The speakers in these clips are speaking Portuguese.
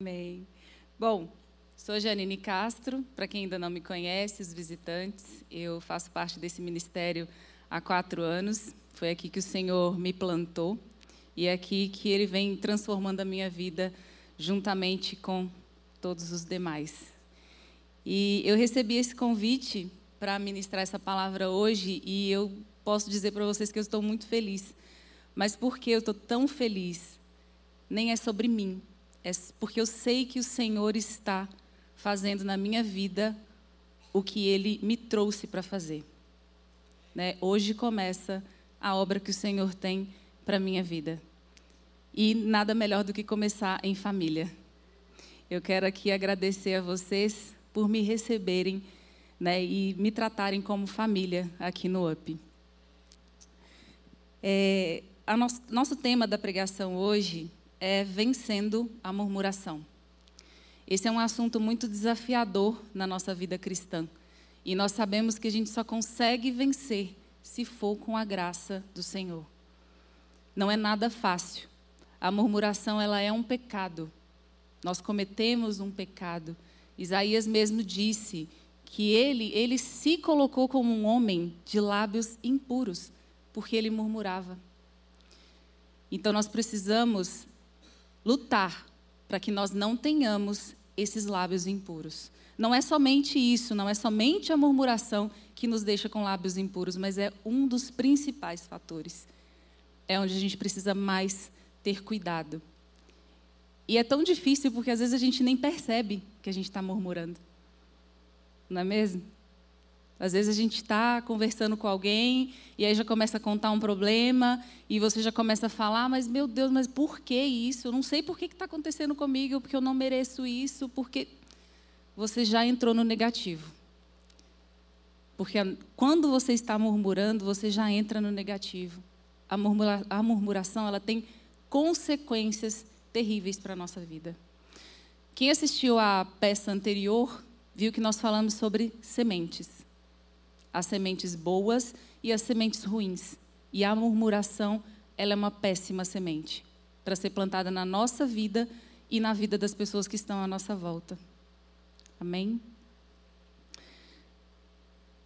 Amém. Bom, sou Janine Castro, para quem ainda não me conhece, os visitantes, eu faço parte desse ministério há quatro anos. Foi aqui que o Senhor me plantou e é aqui que Ele vem transformando a minha vida juntamente com todos os demais. E eu recebi esse convite para ministrar essa palavra hoje e eu posso dizer para vocês que eu estou muito feliz. Mas por que eu estou tão feliz? Nem é sobre mim, é porque eu sei que o Senhor está fazendo na minha vida o que Ele me trouxe para fazer. Né? Hoje começa a obra que o Senhor tem para minha vida. E nada melhor do que começar em família. Eu quero aqui agradecer a vocês por me receberem né, e me tratarem como família aqui no UP. É, nosso, nosso tema da pregação hoje é vencendo a murmuração. Esse é um assunto muito desafiador na nossa vida cristã. E nós sabemos que a gente só consegue vencer se for com a graça do Senhor. Não é nada fácil. A murmuração ela é um pecado. Nós cometemos um pecado. Isaías mesmo disse que ele, ele se colocou como um homem de lábios impuros, porque ele murmurava. Então nós precisamos lutar para que nós não tenhamos esses lábios impuros. Não é somente isso, não é somente a murmuração que nos deixa com lábios impuros, mas é um dos principais fatores. É onde a gente precisa mais ter cuidado. E é tão difícil porque às vezes a gente nem percebe que a gente está murmurando. Não é mesmo? Às vezes a gente está conversando com alguém e aí já começa a contar um problema e você já começa a falar, mas meu Deus, mas por que isso? Eu não sei por que está acontecendo comigo, porque eu não mereço isso, porque você já entrou no negativo. Porque quando você está murmurando, você já entra no negativo. A, murmura, a murmuração ela tem consequências terríveis para a nossa vida. Quem assistiu à peça anterior viu que nós falamos sobre sementes as sementes boas e as sementes ruins. E a murmuração, ela é uma péssima semente para ser plantada na nossa vida e na vida das pessoas que estão à nossa volta. Amém?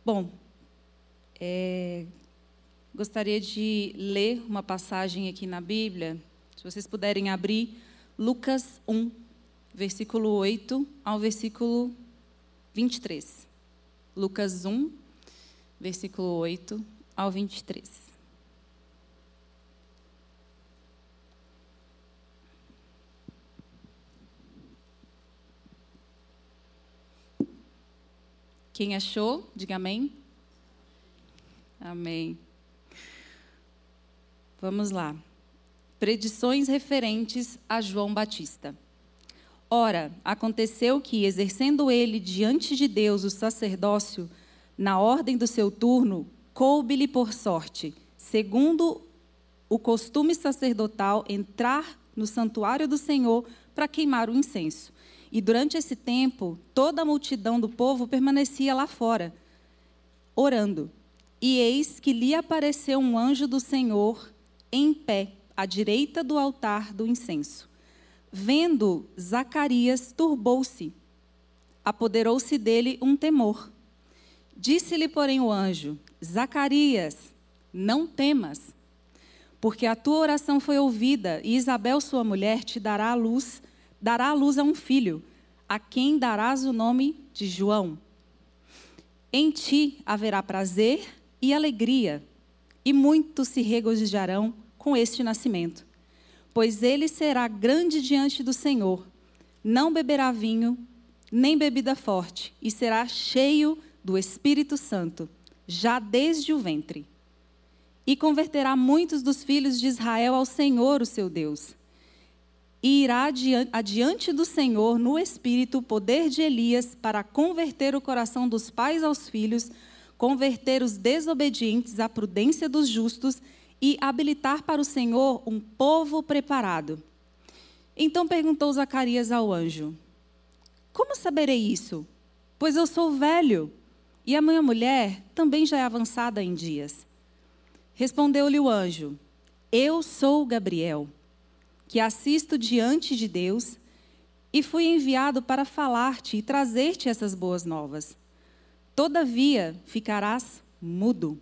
Bom, é, gostaria de ler uma passagem aqui na Bíblia. Se vocês puderem abrir, Lucas 1, versículo 8 ao versículo 23. Lucas 1, versículo 8 ao 23. Quem achou, diga amém. Amém. Vamos lá. Predições referentes a João Batista. Ora, aconteceu que, exercendo ele diante de Deus o sacerdócio, na ordem do seu turno, coube-lhe por sorte, segundo o costume sacerdotal, entrar no santuário do Senhor para queimar o incenso. E durante esse tempo, toda a multidão do povo permanecia lá fora, orando. E eis que lhe apareceu um anjo do Senhor em pé, à direita do altar do incenso. Vendo Zacarias, turbou-se, apoderou-se dele um temor. Disse-lhe, porém, o anjo: Zacarias, não temas, porque a tua oração foi ouvida, e Isabel, sua mulher, te dará a luz, dará a luz a um filho, a quem darás o nome de João. Em ti haverá prazer e alegria, e muitos se regozijarão com este nascimento, pois ele será grande diante do Senhor, não beberá vinho, nem bebida forte, e será cheio do Espírito Santo, já desde o ventre. E converterá muitos dos filhos de Israel ao Senhor, o seu Deus. E irá adiante do Senhor no espírito o poder de Elias para converter o coração dos pais aos filhos, converter os desobedientes à prudência dos justos e habilitar para o Senhor um povo preparado. Então perguntou Zacarias ao anjo: Como saberei isso? Pois eu sou velho e a minha mulher também já é avançada em dias. Respondeu-lhe o anjo: Eu sou Gabriel, que assisto diante de Deus e fui enviado para falar-te e trazer-te essas boas novas. Todavia ficarás mudo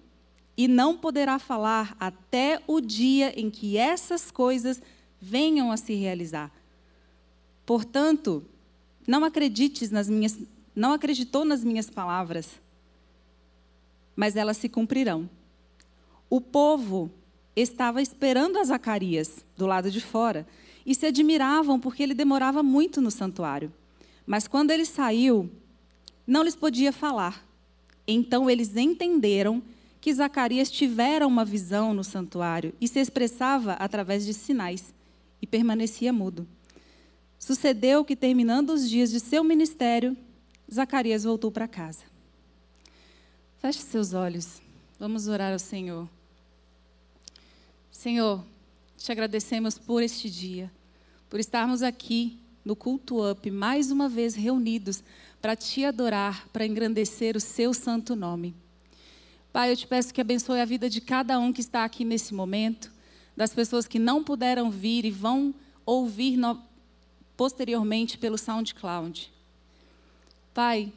e não poderá falar até o dia em que essas coisas venham a se realizar. Portanto, não acredites nas minhas, não acreditou nas minhas palavras, mas elas se cumprirão. O povo estava esperando a Zacarias do lado de fora e se admiravam porque ele demorava muito no santuário. Mas quando ele saiu, não lhes podia falar. Então eles entenderam que Zacarias tivera uma visão no santuário e se expressava através de sinais e permanecia mudo. Sucedeu que, terminando os dias de seu ministério, Zacarias voltou para casa. Feche seus olhos. Vamos orar ao Senhor. Senhor, te agradecemos por este dia, por estarmos aqui no Culto Up, mais uma vez reunidos para te adorar, para engrandecer o seu santo nome. Pai, eu te peço que abençoe a vida de cada um que está aqui nesse momento, das pessoas que não puderam vir e vão ouvir no, posteriormente pelo SoundCloud. Pai,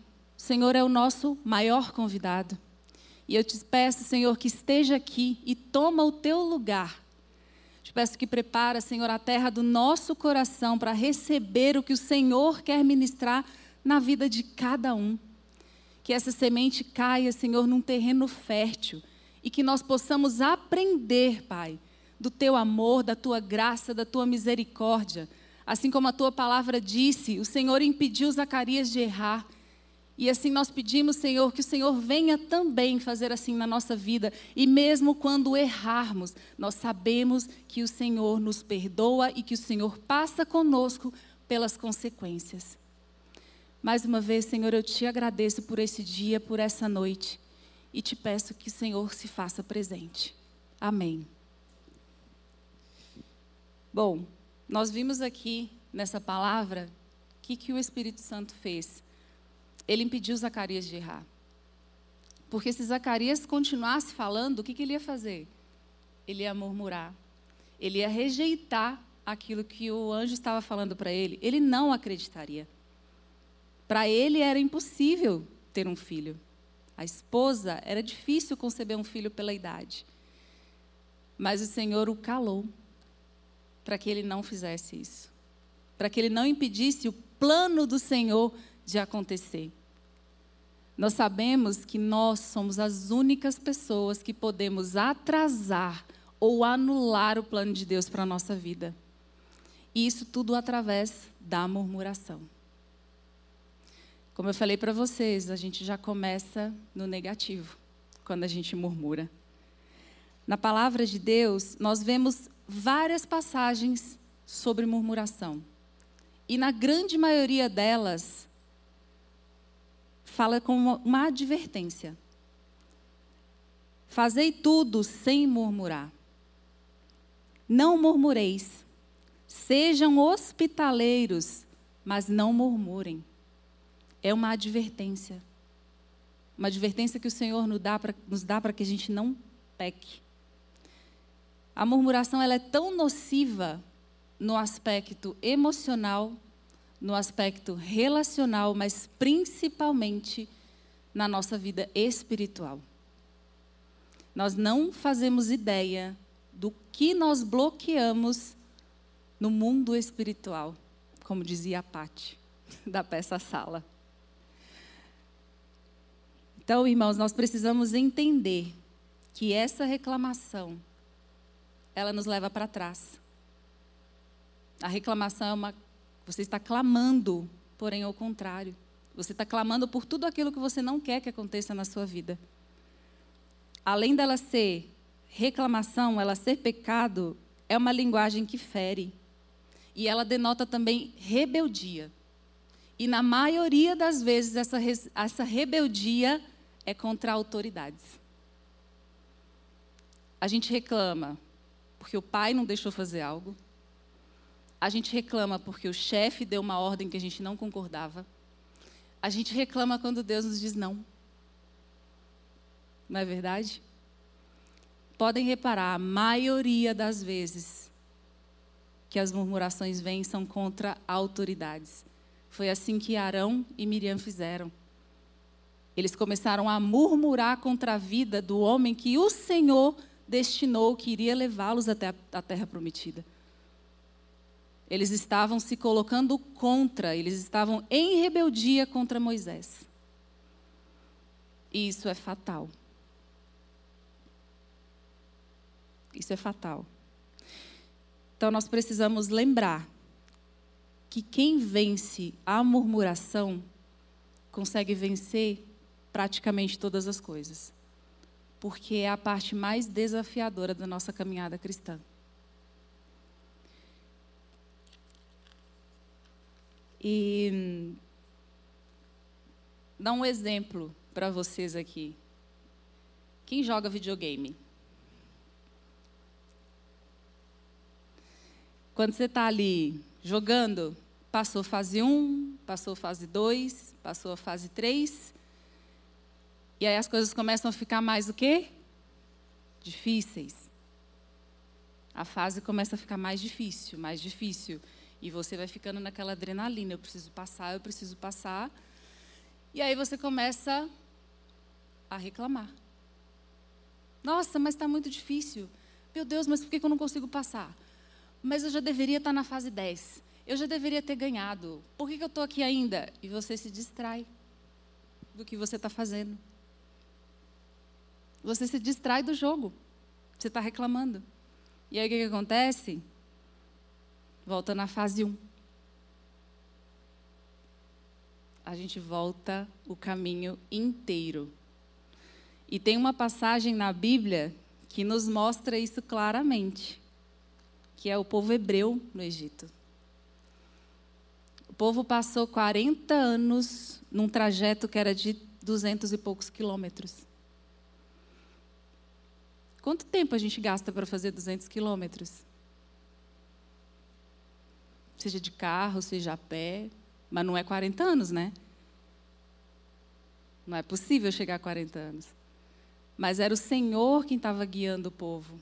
Senhor é o nosso maior convidado. E eu te peço, Senhor, que esteja aqui e toma o teu lugar te peço que prepara, Senhor, a terra do nosso coração para receber o que o Senhor quer ministrar na vida de cada um. Que essa semente caia, Senhor, num terreno fértil e que nós possamos aprender, Pai, do teu amor, da tua graça, da tua misericórdia. Assim como a tua palavra disse, o Senhor impediu Zacarias de errar. E assim nós pedimos, Senhor, que o Senhor venha também fazer assim na nossa vida. E mesmo quando errarmos, nós sabemos que o Senhor nos perdoa e que o Senhor passa conosco pelas consequências. Mais uma vez, Senhor, eu te agradeço por esse dia, por essa noite. E te peço que o Senhor se faça presente. Amém. Bom, nós vimos aqui nessa palavra o que, que o Espírito Santo fez ele impediu Zacarias de errar. Porque se Zacarias continuasse falando, o que, que ele ia fazer? Ele ia murmurar. Ele ia rejeitar aquilo que o anjo estava falando para ele. Ele não acreditaria. Para ele era impossível ter um filho. A esposa era difícil conceber um filho pela idade. Mas o Senhor o calou para que ele não fizesse isso. Para que ele não impedisse o plano do Senhor de acontecer. Nós sabemos que nós somos as únicas pessoas que podemos atrasar ou anular o plano de Deus para a nossa vida. E isso tudo através da murmuração. Como eu falei para vocês, a gente já começa no negativo, quando a gente murmura. Na palavra de Deus, nós vemos várias passagens sobre murmuração. E na grande maioria delas, fala com uma, uma advertência. Fazei tudo sem murmurar. Não murmureis. Sejam hospitaleiros, mas não murmurem. É uma advertência. Uma advertência que o Senhor nos dá para que a gente não peque. A murmuração ela é tão nociva no aspecto emocional no aspecto relacional, mas principalmente na nossa vida espiritual. Nós não fazemos ideia do que nós bloqueamos no mundo espiritual, como dizia a Pati, da peça Sala. Então, irmãos, nós precisamos entender que essa reclamação, ela nos leva para trás. A reclamação é uma você está clamando, porém ao contrário. Você está clamando por tudo aquilo que você não quer que aconteça na sua vida. Além dela ser reclamação, ela ser pecado, é uma linguagem que fere. E ela denota também rebeldia. E na maioria das vezes, essa, essa rebeldia é contra autoridades. A gente reclama porque o pai não deixou fazer algo, a gente reclama porque o chefe deu uma ordem que a gente não concordava. A gente reclama quando Deus nos diz não. Não é verdade? Podem reparar, a maioria das vezes que as murmurações vêm são contra autoridades. Foi assim que Arão e Miriam fizeram. Eles começaram a murmurar contra a vida do homem que o Senhor destinou que iria levá-los até a terra prometida. Eles estavam se colocando contra, eles estavam em rebeldia contra Moisés. E isso é fatal. Isso é fatal. Então nós precisamos lembrar que quem vence a murmuração consegue vencer praticamente todas as coisas. Porque é a parte mais desafiadora da nossa caminhada cristã. E hum, dar um exemplo para vocês aqui. Quem joga videogame? Quando você está ali jogando, passou fase 1, passou fase 2, passou a fase 3. E aí as coisas começam a ficar mais o quê? Difíceis. A fase começa a ficar mais difícil, mais difícil. E você vai ficando naquela adrenalina, eu preciso passar, eu preciso passar. E aí você começa a reclamar. Nossa, mas está muito difícil. Meu Deus, mas por que eu não consigo passar? mas eu já deveria estar na fase 10. Eu já deveria ter ganhado. Por que, eu estou aqui ainda? E você se distrai do que você está fazendo. Você se distrai do jogo. Você está reclamando. E aí o que, que acontece? Volta na fase 1. A gente volta o caminho inteiro. E tem uma passagem na Bíblia que nos mostra isso claramente que é o povo hebreu no Egito. O povo passou 40 anos num trajeto que era de duzentos e poucos quilômetros. Quanto tempo a gente gasta para fazer 200 quilômetros? Seja de carro, seja a pé, mas não é 40 anos, né? Não é possível chegar a 40 anos. Mas era o Senhor quem estava guiando o povo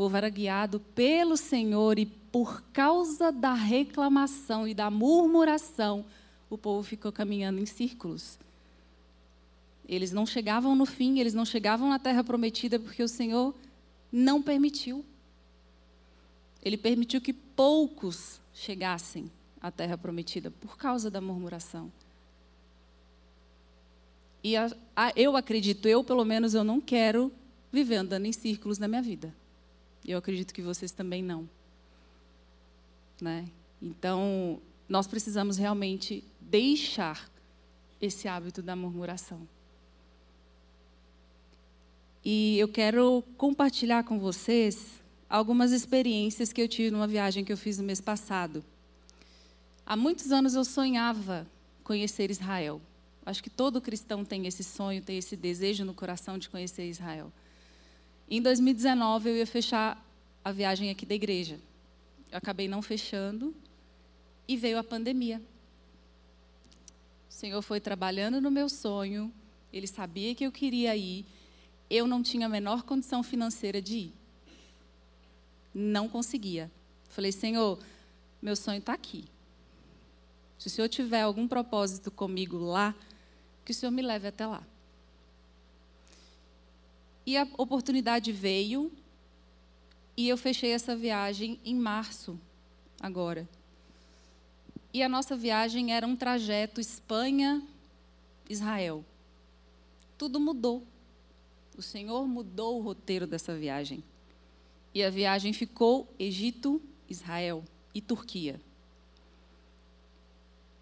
povo era guiado pelo Senhor e por causa da reclamação e da murmuração, o povo ficou caminhando em círculos. Eles não chegavam no fim, eles não chegavam na terra prometida porque o Senhor não permitiu. Ele permitiu que poucos chegassem à terra prometida por causa da murmuração. E a, a, eu acredito, eu pelo menos, eu não quero viver andando em círculos na minha vida. Eu acredito que vocês também não. Né? Então, nós precisamos realmente deixar esse hábito da murmuração. E eu quero compartilhar com vocês algumas experiências que eu tive numa viagem que eu fiz no mês passado. Há muitos anos eu sonhava conhecer Israel. Acho que todo cristão tem esse sonho, tem esse desejo no coração de conhecer Israel. Em 2019, eu ia fechar a viagem aqui da igreja. Eu acabei não fechando e veio a pandemia. O Senhor foi trabalhando no meu sonho, ele sabia que eu queria ir, eu não tinha a menor condição financeira de ir. Não conseguia. Falei, Senhor, meu sonho está aqui. Se o Senhor tiver algum propósito comigo lá, que o Senhor me leve até lá. E a oportunidade veio e eu fechei essa viagem em março, agora. E a nossa viagem era um trajeto Espanha-Israel. Tudo mudou. O Senhor mudou o roteiro dessa viagem. E a viagem ficou Egito, Israel e Turquia.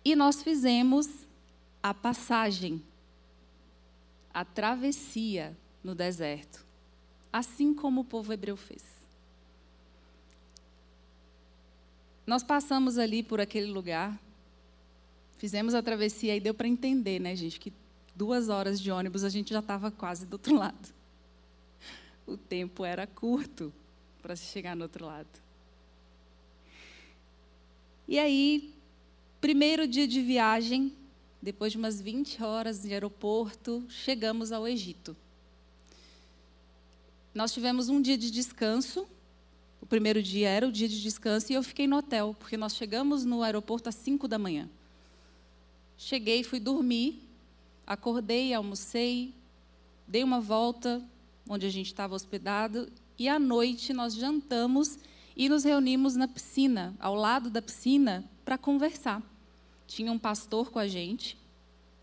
E nós fizemos a passagem, a travessia no deserto, assim como o povo hebreu fez. Nós passamos ali por aquele lugar, fizemos a travessia e deu para entender, né, gente, que duas horas de ônibus a gente já estava quase do outro lado. O tempo era curto para se chegar no outro lado. E aí, primeiro dia de viagem, depois de umas 20 horas de aeroporto, chegamos ao Egito. Nós tivemos um dia de descanso O primeiro dia era o dia de descanso e eu fiquei no hotel, porque nós chegamos no aeroporto às 5 da manhã. Cheguei, fui dormir, acordei, almocei, dei uma volta onde a gente estava hospedado e à noite nós jantamos e nos reunimos na piscina, ao lado da piscina, para conversar. Tinha um pastor com a gente,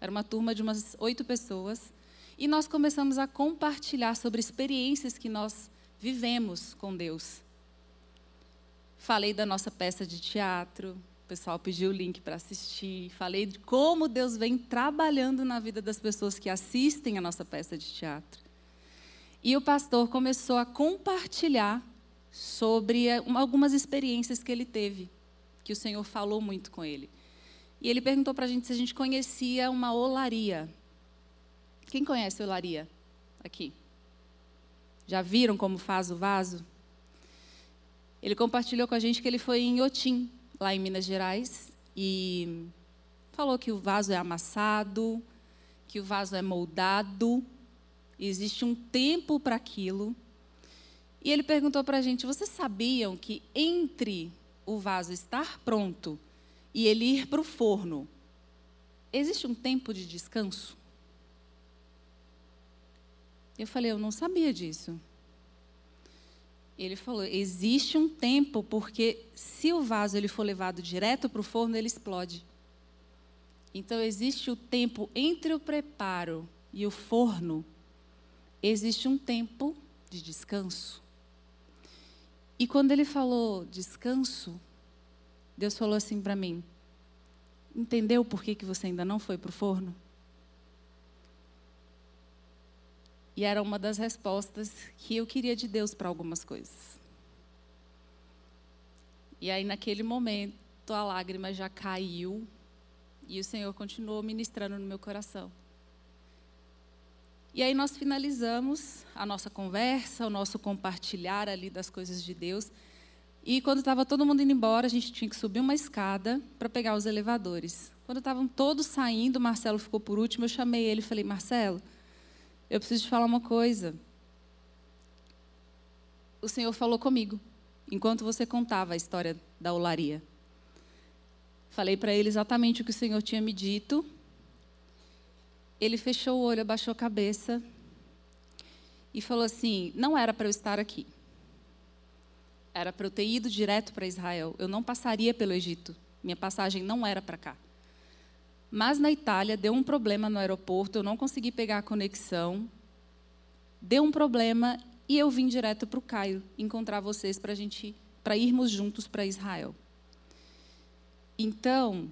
era uma turma de umas oito pessoas, e nós começamos a compartilhar sobre experiências que nós vivemos com Deus. Falei da nossa peça de teatro, o pessoal pediu o link para assistir. Falei de como Deus vem trabalhando na vida das pessoas que assistem a nossa peça de teatro. E o pastor começou a compartilhar sobre eh, algumas experiências que ele teve, que o Senhor falou muito com ele. E ele perguntou para a gente se a gente conhecia uma olaria. Quem conhece olaria aqui? Já viram como faz o vaso? Ele compartilhou com a gente que ele foi em Otim, lá em Minas Gerais, e falou que o vaso é amassado, que o vaso é moldado, existe um tempo para aquilo. E ele perguntou para a gente: vocês sabiam que entre o vaso estar pronto e ele ir para o forno, existe um tempo de descanso? Eu falei: eu não sabia disso. Ele falou: existe um tempo, porque se o vaso ele for levado direto para o forno, ele explode. Então existe o tempo entre o preparo e o forno, existe um tempo de descanso. E quando ele falou descanso, Deus falou assim para mim: Entendeu por que, que você ainda não foi para o forno? E era uma das respostas que eu queria de Deus para algumas coisas. E aí, naquele momento, a lágrima já caiu e o Senhor continuou ministrando no meu coração. E aí nós finalizamos a nossa conversa, o nosso compartilhar ali das coisas de Deus. E quando estava todo mundo indo embora, a gente tinha que subir uma escada para pegar os elevadores. Quando estavam todos saindo, Marcelo ficou por último, eu chamei ele e falei: Marcelo, eu preciso te falar uma coisa. O Senhor falou comigo, enquanto você contava a história da olaria. Falei para ele exatamente o que o Senhor tinha me dito ele fechou o olho, abaixou a cabeça e falou assim: não era para eu estar aqui. Era para eu ter ido direto para Israel. Eu não passaria pelo Egito. Minha passagem não era para cá. Mas na Itália deu um problema no aeroporto, eu não consegui pegar a conexão. Deu um problema e eu vim direto para o Cairo encontrar vocês para gente, para irmos juntos para Israel. Então,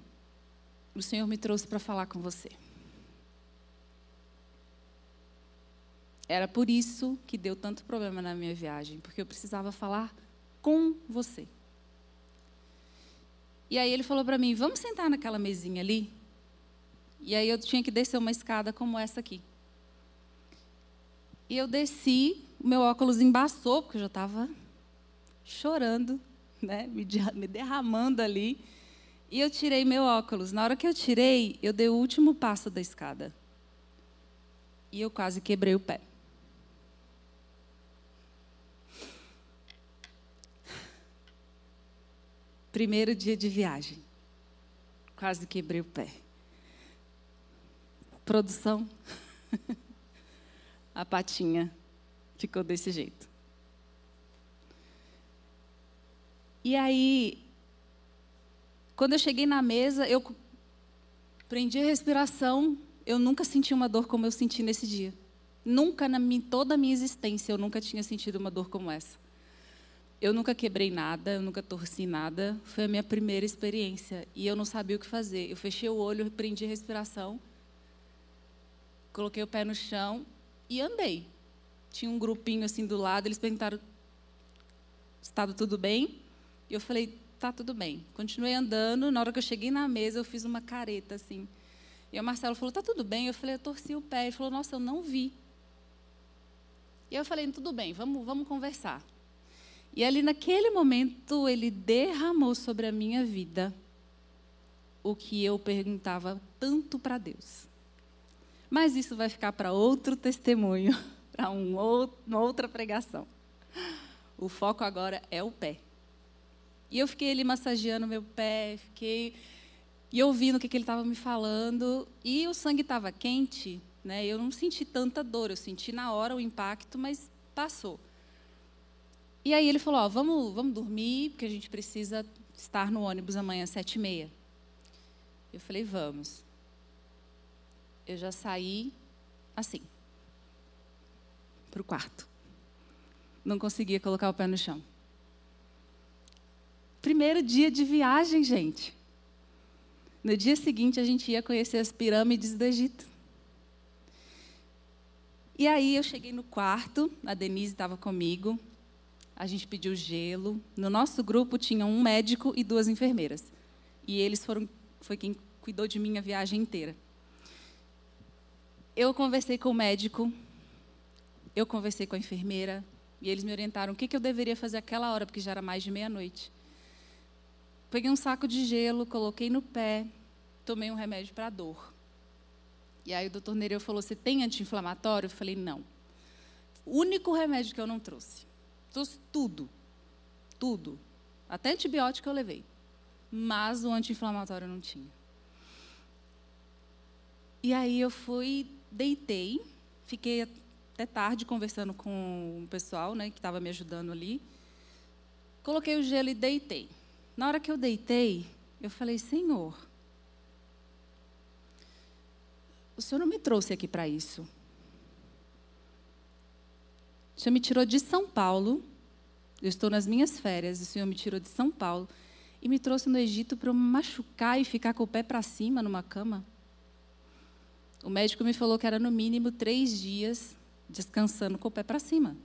o Senhor me trouxe para falar com você. Era por isso que deu tanto problema na minha viagem, porque eu precisava falar com você. E aí ele falou para mim: vamos sentar naquela mesinha ali? E aí eu tinha que descer uma escada como essa aqui. E eu desci, meu óculos embaçou, porque eu já estava chorando, né, me derramando ali. E eu tirei meu óculos. Na hora que eu tirei, eu dei o último passo da escada. E eu quase quebrei o pé. Primeiro dia de viagem. Quase quebrei o pé. Produção. A patinha ficou desse jeito. E aí, quando eu cheguei na mesa, eu prendi a respiração. Eu nunca senti uma dor como eu senti nesse dia. Nunca, na minha, toda a minha existência, eu nunca tinha sentido uma dor como essa. Eu nunca quebrei nada, eu nunca torci nada. Foi a minha primeira experiência e eu não sabia o que fazer. Eu fechei o olho, prendi a respiração, coloquei o pé no chão e andei. Tinha um grupinho assim do lado, eles perguntaram: "Está tudo bem?" E eu falei: "Tá tudo bem". Continuei andando. Na hora que eu cheguei na mesa, eu fiz uma careta assim. E o Marcelo falou: "Tá tudo bem?" Eu falei: "Eu torci o pé". Ele falou: "Nossa, eu não vi". E eu falei: "Tudo bem, vamos, vamos conversar". E ali naquele momento ele derramou sobre a minha vida o que eu perguntava tanto para Deus. Mas isso vai ficar para outro testemunho, para um uma outra pregação. O foco agora é o pé. E eu fiquei ali massageando meu pé, fiquei e ouvindo o que, que ele estava me falando. E o sangue estava quente, né? Eu não senti tanta dor, eu senti na hora o impacto, mas passou. E aí ele falou: ó, vamos, vamos dormir, porque a gente precisa estar no ônibus amanhã às sete e meia. Eu falei: vamos. Eu já saí assim, para o quarto. Não conseguia colocar o pé no chão. Primeiro dia de viagem, gente. No dia seguinte, a gente ia conhecer as pirâmides do Egito. E aí eu cheguei no quarto, a Denise estava comigo, a gente pediu gelo. No nosso grupo tinha um médico e duas enfermeiras. E eles foram, foi quem cuidou de mim a viagem inteira. Eu conversei com o médico, eu conversei com a enfermeira, e eles me orientaram o que, que eu deveria fazer aquela hora, porque já era mais de meia-noite. Peguei um saco de gelo, coloquei no pé, tomei um remédio para dor. E aí o doutor Nereu falou: Você tem anti-inflamatório? Eu falei: Não. O único remédio que eu não trouxe. Trouxe tudo. Tudo. Até antibiótico eu levei. Mas o anti-inflamatório não tinha. E aí eu fui, deitei, fiquei até tarde conversando com o pessoal né, que estava me ajudando ali. Coloquei o gelo e deitei. Na hora que eu deitei, eu falei: Senhor, o Senhor não me trouxe aqui para isso. O Senhor me tirou de São Paulo. Eu estou nas minhas férias. O Senhor me tirou de São Paulo e me trouxe no Egito para eu me machucar e ficar com o pé para cima numa cama. O médico me falou que era no mínimo três dias descansando com o pé para cima.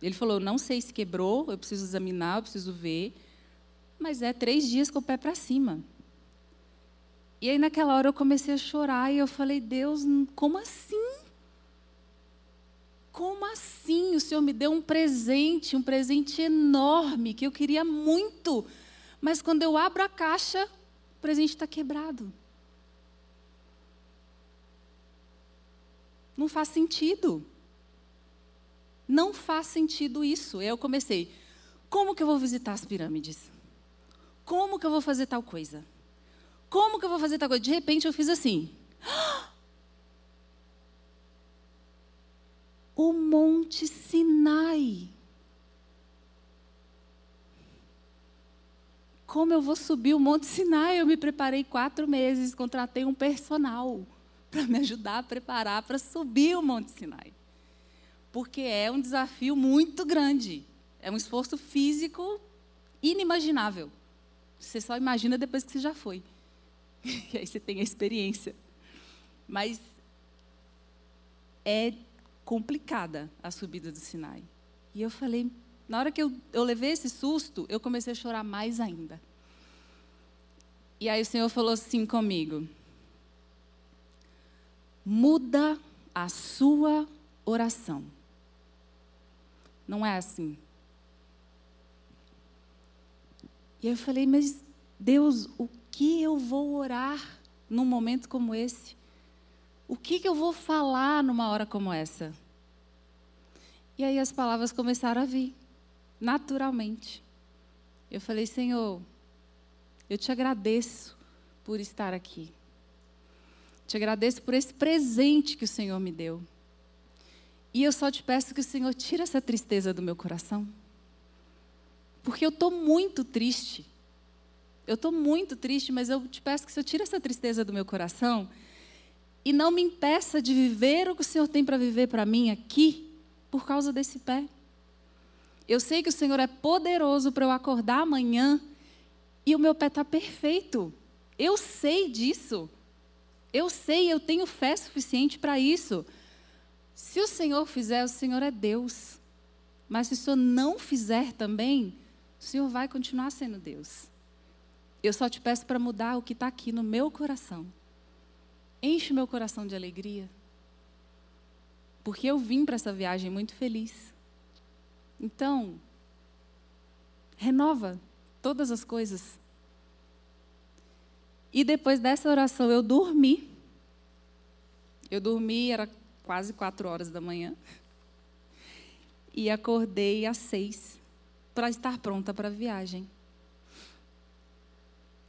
Ele falou: não sei se quebrou, eu preciso examinar, eu preciso ver, mas é três dias com o pé para cima. E aí, naquela hora, eu comecei a chorar e eu falei: Deus, como assim? Como assim? O Senhor me deu um presente, um presente enorme, que eu queria muito, mas quando eu abro a caixa, o presente está quebrado. Não faz sentido. Não faz sentido isso. Eu comecei, como que eu vou visitar as pirâmides? Como que eu vou fazer tal coisa? Como que eu vou fazer tal coisa? De repente eu fiz assim. O Monte Sinai. Como eu vou subir o Monte Sinai? Eu me preparei quatro meses, contratei um personal para me ajudar a preparar para subir o Monte Sinai. Porque é um desafio muito grande. É um esforço físico inimaginável. Você só imagina depois que você já foi. e aí você tem a experiência. Mas é complicada a subida do Sinai. E eu falei, na hora que eu, eu levei esse susto, eu comecei a chorar mais ainda. E aí o Senhor falou assim comigo: muda a sua oração. Não é assim. E eu falei, mas Deus, o que eu vou orar num momento como esse? O que, que eu vou falar numa hora como essa? E aí as palavras começaram a vir, naturalmente. Eu falei, Senhor, eu te agradeço por estar aqui. Te agradeço por esse presente que o Senhor me deu. E eu só te peço que o Senhor tire essa tristeza do meu coração. Porque eu estou muito triste eu estou muito triste, mas eu te peço que o Senhor tire essa tristeza do meu coração e não me impeça de viver o que o Senhor tem para viver para mim aqui por causa desse pé. Eu sei que o Senhor é poderoso para eu acordar amanhã e o meu pé está perfeito. Eu sei disso. Eu sei, eu tenho fé suficiente para isso. Se o Senhor fizer, o Senhor é Deus. Mas se o Senhor não fizer também, o Senhor vai continuar sendo Deus. Eu só te peço para mudar o que está aqui no meu coração. Enche meu coração de alegria. Porque eu vim para essa viagem muito feliz. Então, renova todas as coisas. E depois dessa oração eu dormi. Eu dormi, era quase quatro horas da manhã. e acordei às seis para estar pronta para a viagem.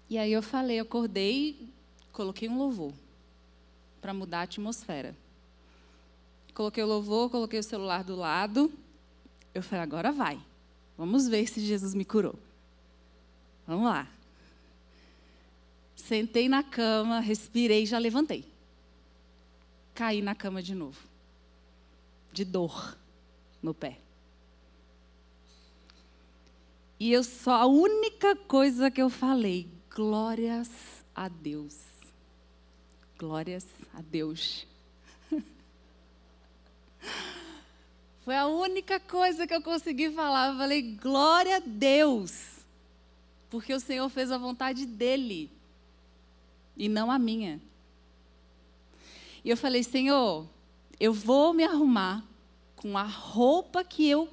E aí eu falei, acordei, coloquei um louvor para mudar a atmosfera. Coloquei o louvor, coloquei o celular do lado. Eu falei, agora vai. Vamos ver se Jesus me curou. Vamos lá. Sentei na cama, respirei, já levantei. Caí na cama de novo. De dor no pé. E eu só a única coisa que eu falei, glórias a Deus. Glórias a Deus. Foi a única coisa que eu consegui falar. Eu falei, glória a Deus. Porque o Senhor fez a vontade dele e não a minha. E eu falei, Senhor, eu vou me arrumar com a roupa que eu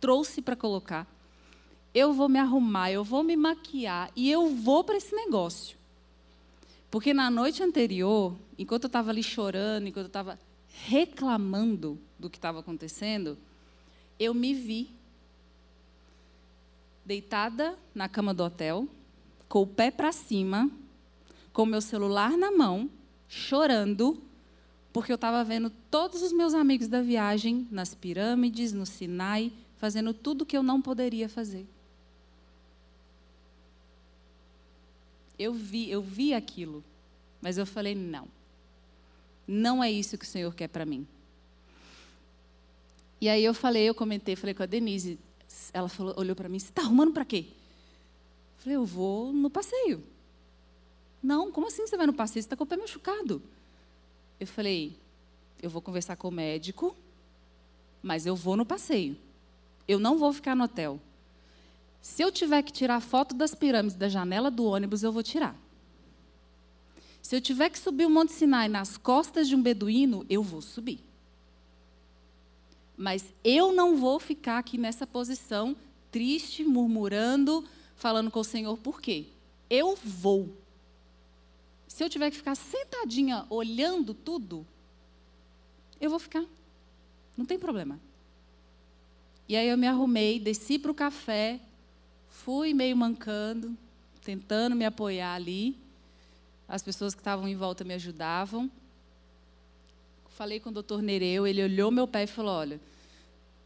trouxe para colocar. Eu vou me arrumar, eu vou me maquiar e eu vou para esse negócio. Porque na noite anterior, enquanto eu estava ali chorando, enquanto eu estava reclamando do que estava acontecendo, eu me vi deitada na cama do hotel, com o pé para cima, com o meu celular na mão, chorando, porque eu estava vendo todos os meus amigos da viagem nas pirâmides, no Sinai, fazendo tudo que eu não poderia fazer. Eu vi, eu vi aquilo, mas eu falei não. Não é isso que o Senhor quer para mim. E aí eu falei, eu comentei, falei com a Denise, ela falou, olhou para mim, você está arrumando para quê? Eu falei, eu vou no passeio. Não, como assim você vai no passeio? Você está com o pé machucado. Eu falei, eu vou conversar com o médico, mas eu vou no passeio. Eu não vou ficar no hotel. Se eu tiver que tirar foto das pirâmides da janela do ônibus, eu vou tirar. Se eu tiver que subir o Monte Sinai nas costas de um beduíno, eu vou subir. Mas eu não vou ficar aqui nessa posição, triste, murmurando, falando com o Senhor, por quê? Eu vou. Se eu tiver que ficar sentadinha olhando tudo, eu vou ficar. Não tem problema. E aí eu me arrumei, desci para o café, fui meio mancando, tentando me apoiar ali. As pessoas que estavam em volta me ajudavam. Falei com o doutor Nereu, ele olhou meu pé e falou: Olha,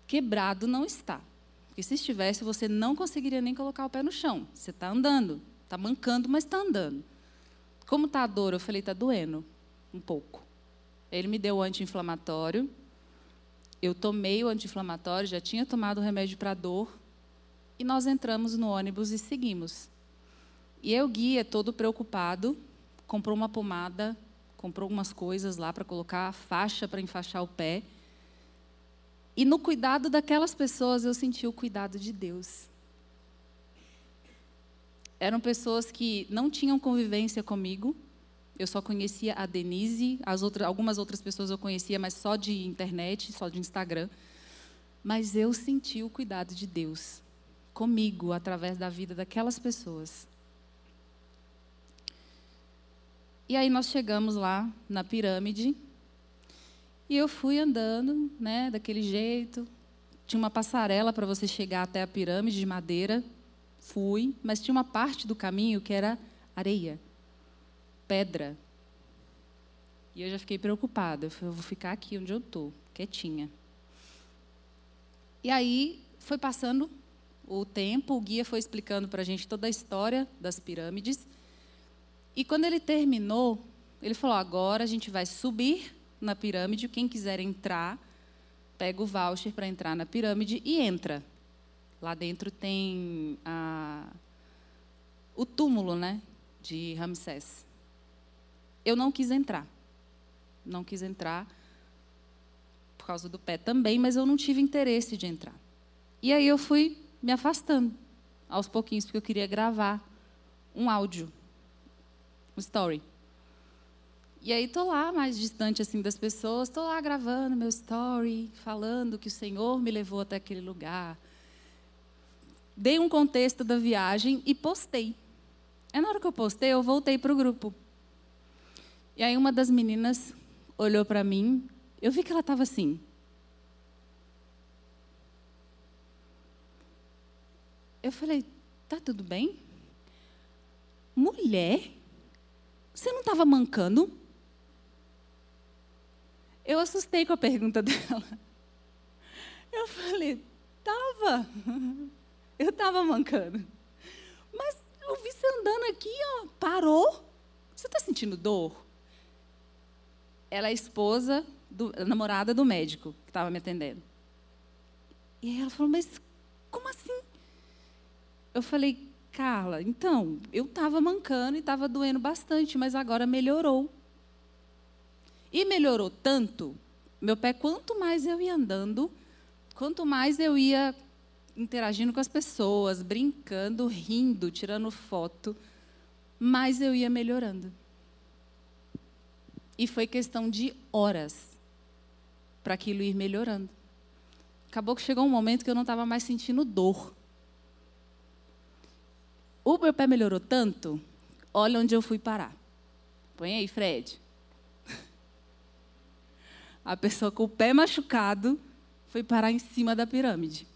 quebrado não está. Porque se estivesse, você não conseguiria nem colocar o pé no chão. Você está andando, está mancando, mas está andando. Como está a dor? Eu falei, está doendo um pouco. Ele me deu o anti-inflamatório. Eu tomei o anti-inflamatório, já tinha tomado o remédio para dor. E nós entramos no ônibus e seguimos. E eu, guia, todo preocupado, comprou uma pomada, comprou algumas coisas lá para colocar faixa para enfaixar o pé. E no cuidado daquelas pessoas eu senti o cuidado de Deus eram pessoas que não tinham convivência comigo. Eu só conhecia a Denise, as outras, algumas outras pessoas eu conhecia, mas só de internet, só de Instagram. Mas eu senti o cuidado de Deus comigo através da vida daquelas pessoas. E aí nós chegamos lá na pirâmide e eu fui andando, né, daquele jeito. Tinha uma passarela para você chegar até a pirâmide de madeira. Fui, mas tinha uma parte do caminho que era areia, pedra. E eu já fiquei preocupada. Eu falei, vou ficar aqui onde eu estou, quietinha. E aí foi passando o tempo, o guia foi explicando para a gente toda a história das pirâmides. E quando ele terminou, ele falou: agora a gente vai subir na pirâmide. Quem quiser entrar, pega o voucher para entrar na pirâmide e entra. Lá dentro tem a, o túmulo né, de Ramsés. Eu não quis entrar. Não quis entrar por causa do pé também, mas eu não tive interesse de entrar. E aí eu fui me afastando aos pouquinhos, porque eu queria gravar um áudio, um story. E aí estou lá, mais distante assim das pessoas, estou lá gravando meu story, falando que o Senhor me levou até aquele lugar, dei um contexto da viagem e postei. E na hora que eu postei, eu voltei para o grupo. E aí uma das meninas olhou para mim, eu vi que ela estava assim. Eu falei: Tá tudo bem? Mulher? Você não estava mancando? Eu assustei com a pergunta dela. Eu falei, tava. Eu tava mancando. Mas eu vi você andando aqui, ó, parou. Você está sentindo dor? Ela é esposa, do, namorada do médico que estava me atendendo. E aí ela falou, mas como assim? Eu falei, Carla, então, eu estava mancando e estava doendo bastante, mas agora melhorou. E melhorou tanto, meu pé, quanto mais eu ia andando, quanto mais eu ia interagindo com as pessoas, brincando, rindo, tirando foto, mais eu ia melhorando. E foi questão de horas para aquilo ir melhorando. Acabou que chegou um momento que eu não estava mais sentindo dor. O meu pé melhorou tanto, olha onde eu fui parar. Põe aí, Fred. A pessoa com o pé machucado foi parar em cima da pirâmide.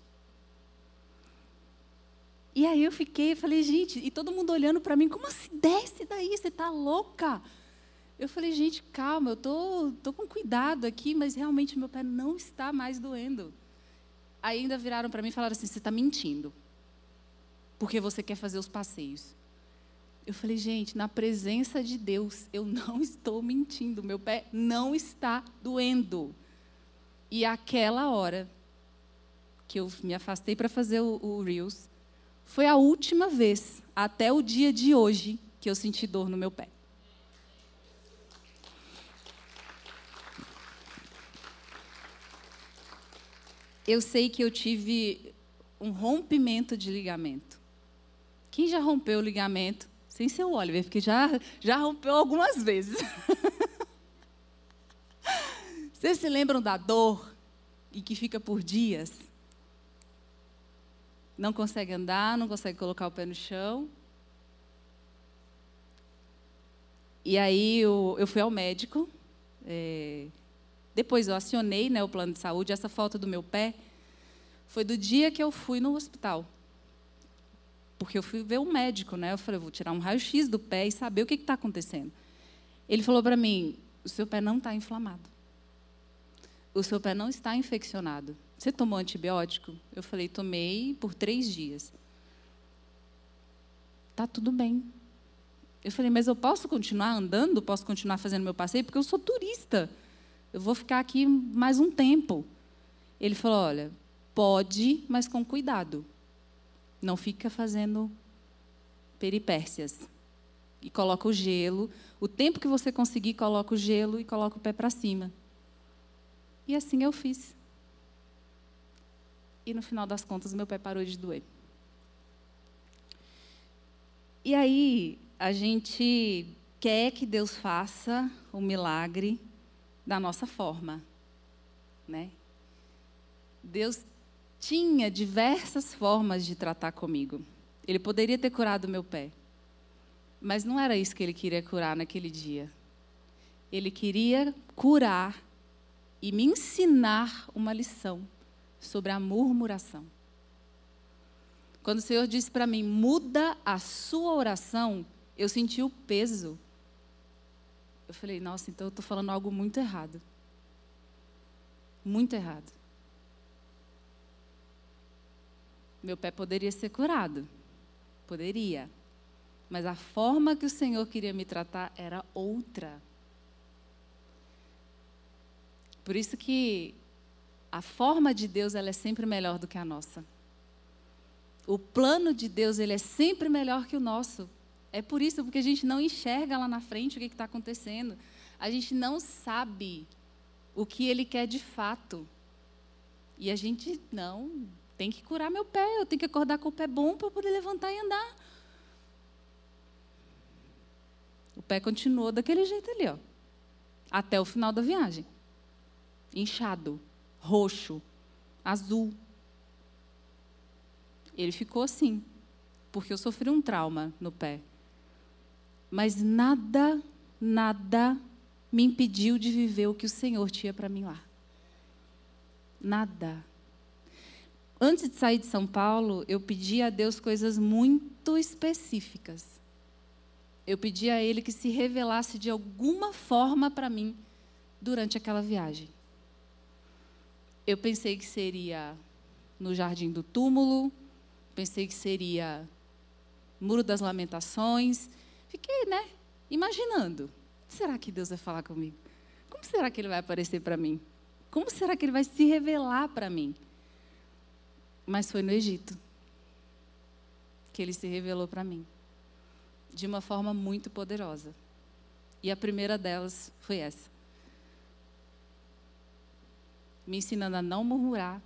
E aí eu fiquei, falei, gente, e todo mundo olhando para mim, como assim? Desce daí, você está louca? Eu falei, gente, calma, eu tô, tô com cuidado aqui, mas realmente meu pé não está mais doendo. Aí ainda viraram para mim e falaram assim: você está mentindo porque você quer fazer os passeios. Eu falei, gente, na presença de Deus, eu não estou mentindo, meu pé não está doendo. E aquela hora que eu me afastei para fazer o, o Reels, foi a última vez, até o dia de hoje, que eu senti dor no meu pé. Eu sei que eu tive um rompimento de ligamento. Quem já rompeu o ligamento? Sem ser o Oliver, porque já, já rompeu algumas vezes. Vocês se lembram da dor e que fica por dias? Não consegue andar, não consegue colocar o pé no chão. E aí eu, eu fui ao médico. É, depois eu acionei né, o plano de saúde. Essa foto do meu pé foi do dia que eu fui no hospital porque eu fui ver um médico, né? Eu falei, vou tirar um raio-x do pé e saber o que está acontecendo. Ele falou para mim: o seu pé não está inflamado. O seu pé não está infeccionado. Você tomou antibiótico? Eu falei, tomei por três dias. Tá tudo bem. Eu falei, mas eu posso continuar andando? Posso continuar fazendo meu passeio? Porque eu sou turista. Eu vou ficar aqui mais um tempo. Ele falou, olha, pode, mas com cuidado. Não fica fazendo peripécias. E coloca o gelo. O tempo que você conseguir, coloca o gelo e coloca o pé para cima. E assim eu fiz. E no final das contas, meu pé parou de doer. E aí, a gente quer que Deus faça o milagre da nossa forma, né? Deus tinha diversas formas de tratar comigo. Ele poderia ter curado meu pé, mas não era isso que ele queria curar naquele dia. Ele queria curar e me ensinar uma lição sobre a murmuração. Quando o Senhor disse para mim, muda a sua oração, eu senti o peso. Eu falei, nossa, então eu estou falando algo muito errado. Muito errado. Meu pé poderia ser curado. Poderia. Mas a forma que o Senhor queria me tratar era outra. Por isso que a forma de Deus ela é sempre melhor do que a nossa. O plano de Deus ele é sempre melhor que o nosso. É por isso, porque a gente não enxerga lá na frente o que está acontecendo. A gente não sabe o que Ele quer de fato. E a gente, não, tem que curar meu pé, eu tenho que acordar com o pé bom para poder levantar e andar. O pé continuou daquele jeito ali, ó, até o final da viagem. Inchado, roxo, azul. Ele ficou assim, porque eu sofri um trauma no pé. Mas nada, nada me impediu de viver o que o Senhor tinha para mim lá. Nada. Antes de sair de São Paulo, eu pedi a Deus coisas muito específicas. Eu pedi a Ele que se revelasse de alguma forma para mim durante aquela viagem. Eu pensei que seria no Jardim do Túmulo, pensei que seria Muro das Lamentações. Fiquei, né, imaginando. Será que Deus vai falar comigo? Como será que Ele vai aparecer para mim? Como será que Ele vai se revelar para mim? Mas foi no Egito que Ele se revelou para mim, de uma forma muito poderosa. E a primeira delas foi essa. Me ensinando a não murmurar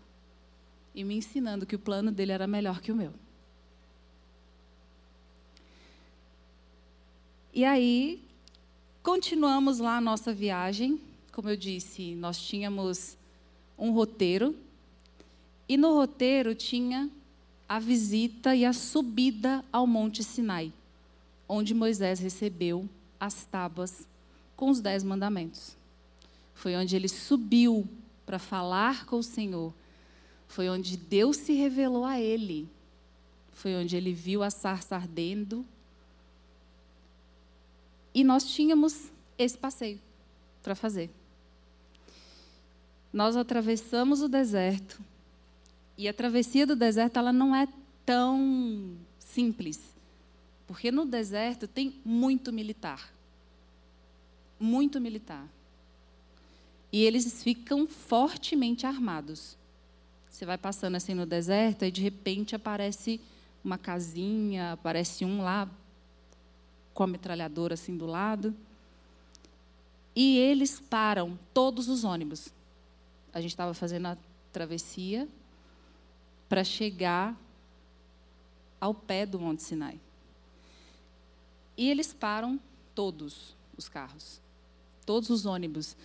e me ensinando que o plano dele era melhor que o meu. E aí, continuamos lá a nossa viagem. Como eu disse, nós tínhamos um roteiro. E no roteiro tinha a visita e a subida ao Monte Sinai, onde Moisés recebeu as tábuas com os dez mandamentos. Foi onde ele subiu para falar com o Senhor. Foi onde Deus se revelou a ele. Foi onde ele viu a sarça ardendo e nós tínhamos esse passeio para fazer. Nós atravessamos o deserto. E a travessia do deserto ela não é tão simples. Porque no deserto tem muito militar. Muito militar. E eles ficam fortemente armados. Você vai passando assim no deserto e de repente aparece uma casinha, aparece um lá com a metralhadora assim do lado. E eles param todos os ônibus. A gente estava fazendo a travessia para chegar ao pé do Monte Sinai. E eles param todos os carros, todos os ônibus.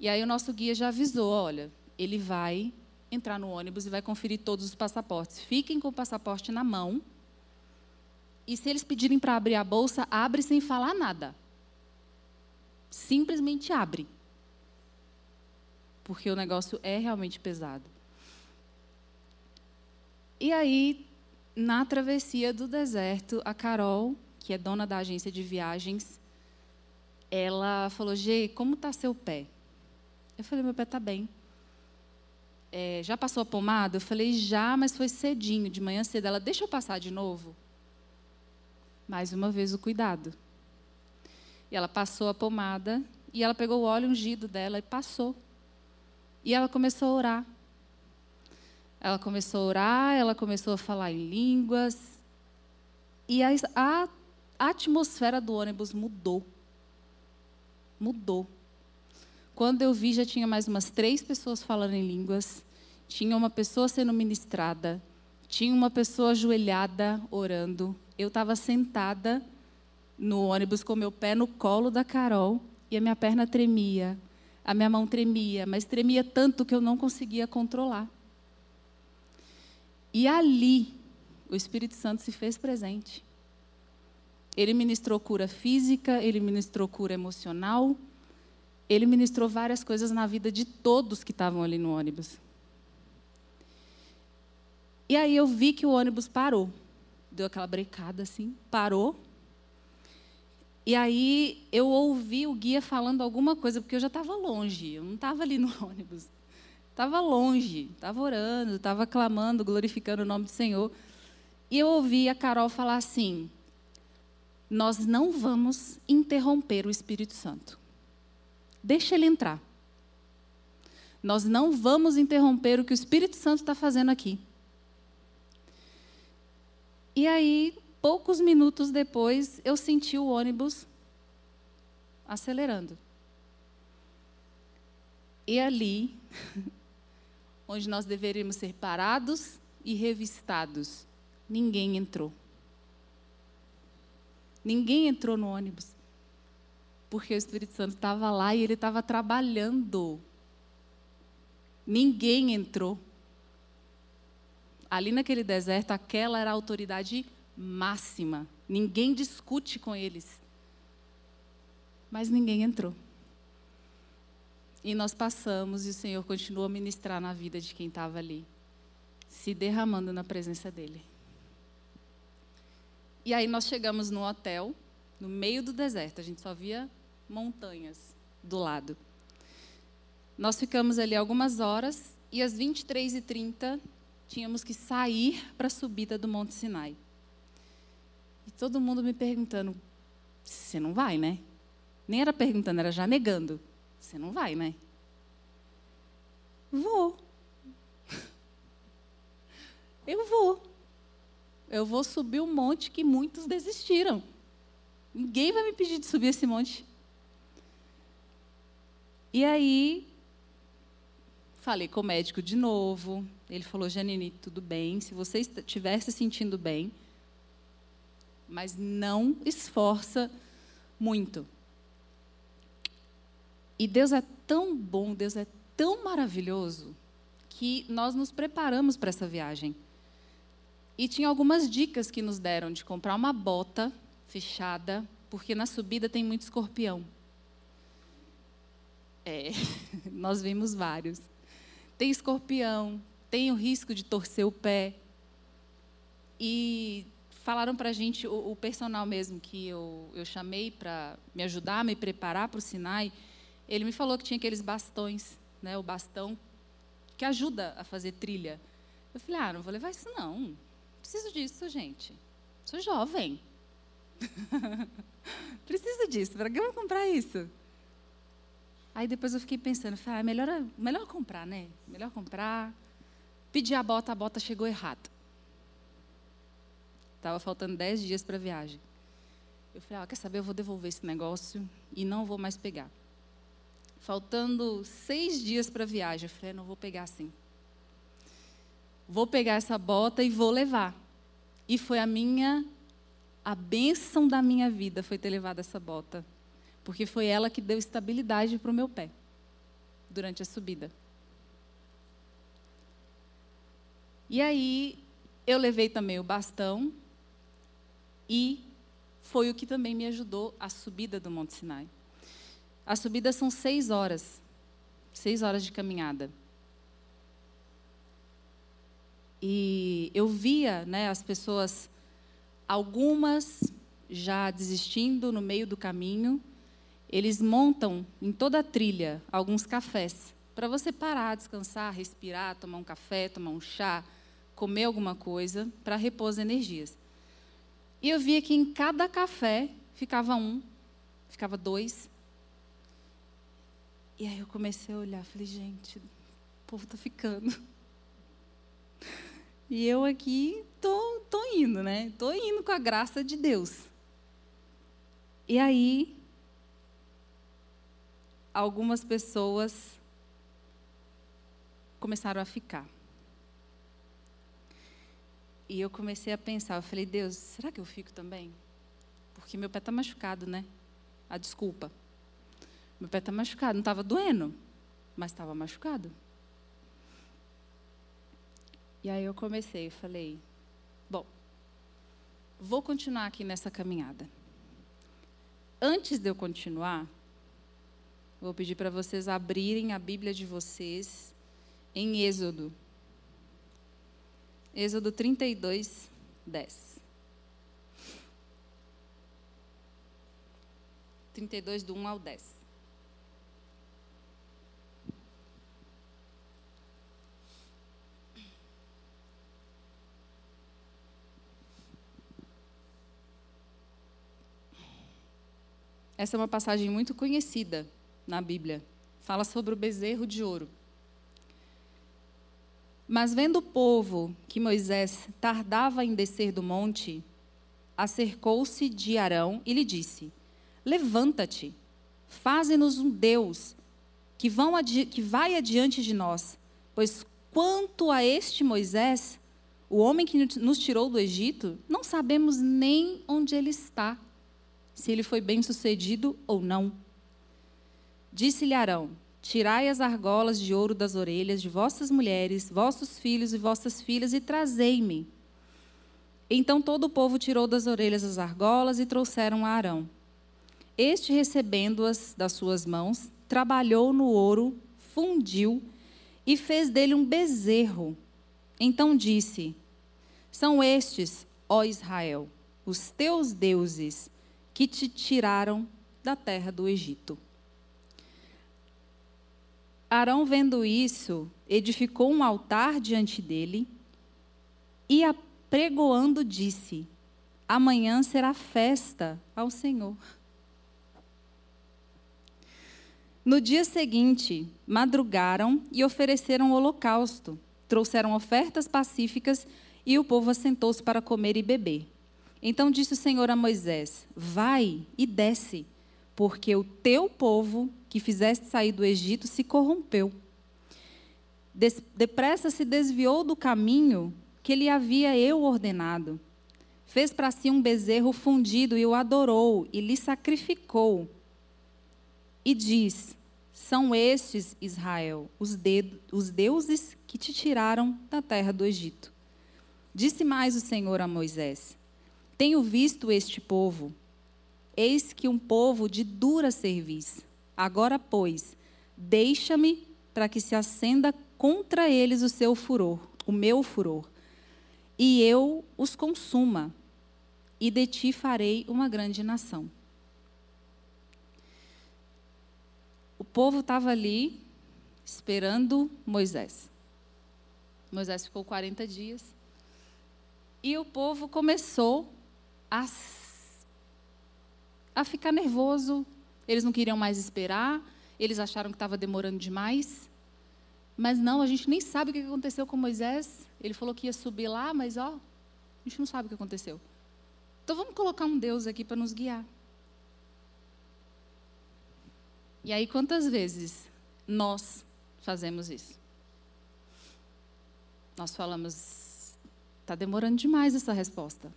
E aí o nosso guia já avisou, olha, ele vai entrar no ônibus e vai conferir todos os passaportes. Fiquem com o passaporte na mão e se eles pedirem para abrir a bolsa, abre sem falar nada. Simplesmente abre. Porque o negócio é realmente pesado. E aí, na travessia do deserto, a Carol, que é dona da agência de viagens, ela falou: Gê, como está seu pé? Eu falei: meu pé está bem. É, já passou a pomada? Eu falei: já, mas foi cedinho, de manhã cedo. Ela: deixa eu passar de novo. Mais uma vez o cuidado. E ela passou a pomada e ela pegou o óleo ungido dela e passou. E ela começou a orar. Ela começou a orar, ela começou a falar em línguas. E a, a, atmosfera do ônibus mudou. Mudou. Quando eu vi, já tinha mais umas três pessoas falando em línguas. Tinha uma pessoa sendo ministrada. Tinha uma pessoa ajoelhada orando eu estava sentada no ônibus com meu pé no colo da Carol e a minha perna tremia, a minha mão tremia, mas tremia tanto que eu não conseguia controlar. E ali o Espírito Santo se fez presente. Ele ministrou cura física, ele ministrou cura emocional, ele ministrou várias coisas na vida de todos que estavam ali no ônibus. E aí eu vi que o ônibus parou deu aquela brecada assim, parou. E aí eu ouvi o guia falando alguma coisa, porque eu já estava longe, eu não estava ali no ônibus. Estava longe, estava orando, estava clamando, glorificando o nome do Senhor. E eu ouvi a Carol falar assim: Nós não vamos interromper o Espírito Santo. Deixa ele entrar. Nós não vamos interromper o que o Espírito Santo está fazendo aqui. E aí, poucos minutos depois, eu senti o ônibus acelerando. E ali, onde nós deveríamos ser parados e revistados, ninguém entrou. Ninguém entrou no ônibus. Porque o Espírito Santo estava lá e ele estava trabalhando. Ninguém entrou ali naquele deserto, aquela era a autoridade máxima. Ninguém discute com eles. Mas ninguém entrou. E nós passamos e o Senhor continuou a ministrar na vida de quem estava ali. se derramando na presença dele. E aí nós chegamos no hotel, no meio do deserto, a gente só via montanhas do lado. Nós ficamos ali algumas horas e às 23h30 tínhamos que sair para a subida do Monte Sinai. E todo mundo me perguntando: você não vai, né? Nem era perguntando, era já negando. Você não vai, né? Vou. Eu vou. Eu vou subir um monte que muitos desistiram. Ninguém vai me pedir de subir esse monte. E aí, falei com o médico de novo. Ele falou: Janine, tudo bem. Se você estiver se sentindo bem, mas não esforça muito. E Deus é tão bom, Deus é tão maravilhoso, que nós nos preparamos para essa viagem. E tinha algumas dicas que nos deram de comprar uma bota fechada, porque na subida tem muito escorpião. É, nós vimos vários. Tem escorpião, tem o risco de torcer o pé. E falaram para a gente, o, o, personal mesmo que eu, eu chamei para me ajudar, me preparar para o Sinai, ele me falou que tinha aqueles bastões, né, o bastão que ajuda a fazer trilha. Eu falei, ah, não vou levar isso não preciso disso, gente. Sou jovem. preciso disso. Para que eu vou comprar isso? Aí depois eu fiquei pensando, falei, ah, melhor, melhor comprar, né? Melhor comprar. Pedi a bota, a bota chegou errada. Estava faltando 10 dias para a viagem. Eu falei, ah, quer saber, eu vou devolver esse negócio e não vou mais pegar. Faltando seis dias para a viagem, eu falei, ah, não vou pegar assim vou pegar essa bota e vou levar. E foi a minha, a bênção da minha vida foi ter levado essa bota. Porque foi ela que deu estabilidade para o meu pé durante a subida. E aí eu levei também o bastão e foi o que também me ajudou a subida do Monte Sinai. A subida são seis horas, seis horas de caminhada. E eu via né, as pessoas, algumas já desistindo no meio do caminho, eles montam em toda a trilha alguns cafés para você parar, descansar, respirar, tomar um café, tomar um chá, comer alguma coisa para repor as energias. E eu via que em cada café ficava um, ficava dois. E aí eu comecei a olhar, falei, gente, o povo está ficando. E eu aqui tô, tô indo, né? Tô indo com a graça de Deus. E aí, algumas pessoas começaram a ficar. E eu comecei a pensar, eu falei, Deus, será que eu fico também? Porque meu pé está machucado, né? A desculpa. Meu pé está machucado, não estava doendo, mas estava machucado. E aí eu comecei, falei, bom, vou continuar aqui nessa caminhada. Antes de eu continuar, vou pedir para vocês abrirem a Bíblia de vocês em Êxodo. Êxodo 32, 10. 32, do 1 ao 10. Essa é uma passagem muito conhecida na Bíblia. Fala sobre o bezerro de ouro. Mas vendo o povo que Moisés tardava em descer do monte, acercou-se de Arão e lhe disse: Levanta-te, faze-nos um Deus que, vão que vai adiante de nós, pois quanto a este Moisés, o homem que nos tirou do Egito, não sabemos nem onde ele está se ele foi bem sucedido ou não. Disse-lhe Arão: Tirai as argolas de ouro das orelhas de vossas mulheres, vossos filhos e vossas filhas, e trazei-me. Então todo o povo tirou das orelhas as argolas e trouxeram a Arão. Este, recebendo-as das suas mãos, trabalhou no ouro, fundiu e fez dele um bezerro. Então disse: São estes, ó Israel, os teus deuses que te tiraram da terra do Egito. Arão, vendo isso, edificou um altar diante dele e, apregoando, disse: Amanhã será festa ao Senhor. No dia seguinte, madrugaram e ofereceram holocausto. Trouxeram ofertas pacíficas e o povo assentou-se para comer e beber. Então disse o Senhor a Moisés: Vai e desce, porque o teu povo que fizeste sair do Egito se corrompeu. Depressa se desviou do caminho que lhe havia eu ordenado. Fez para si um bezerro fundido e o adorou e lhe sacrificou. E diz: São estes, Israel, os, os deuses que te tiraram da terra do Egito. Disse mais o Senhor a Moisés: tenho visto este povo. Eis que um povo de dura cerviz. Agora, pois, deixa-me para que se acenda contra eles o seu furor, o meu furor, e eu os consuma, e de ti farei uma grande nação. O povo estava ali esperando Moisés. Moisés ficou 40 dias. E o povo começou a, a ficar nervoso. Eles não queriam mais esperar, eles acharam que estava demorando demais. Mas não, a gente nem sabe o que aconteceu com Moisés. Ele falou que ia subir lá, mas ó, a gente não sabe o que aconteceu. Então vamos colocar um Deus aqui para nos guiar. E aí, quantas vezes nós fazemos isso? Nós falamos, está demorando demais essa resposta.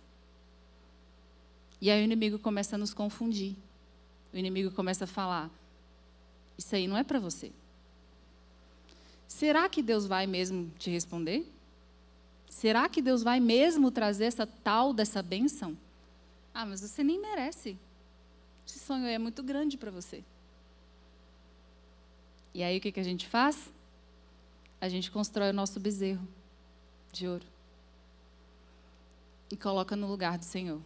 E aí o inimigo começa a nos confundir. O inimigo começa a falar: Isso aí não é para você. Será que Deus vai mesmo te responder? Será que Deus vai mesmo trazer essa tal dessa bênção? Ah, mas você nem merece. Esse sonho é muito grande para você. E aí o que, que a gente faz? A gente constrói o nosso bezerro de ouro e coloca no lugar do Senhor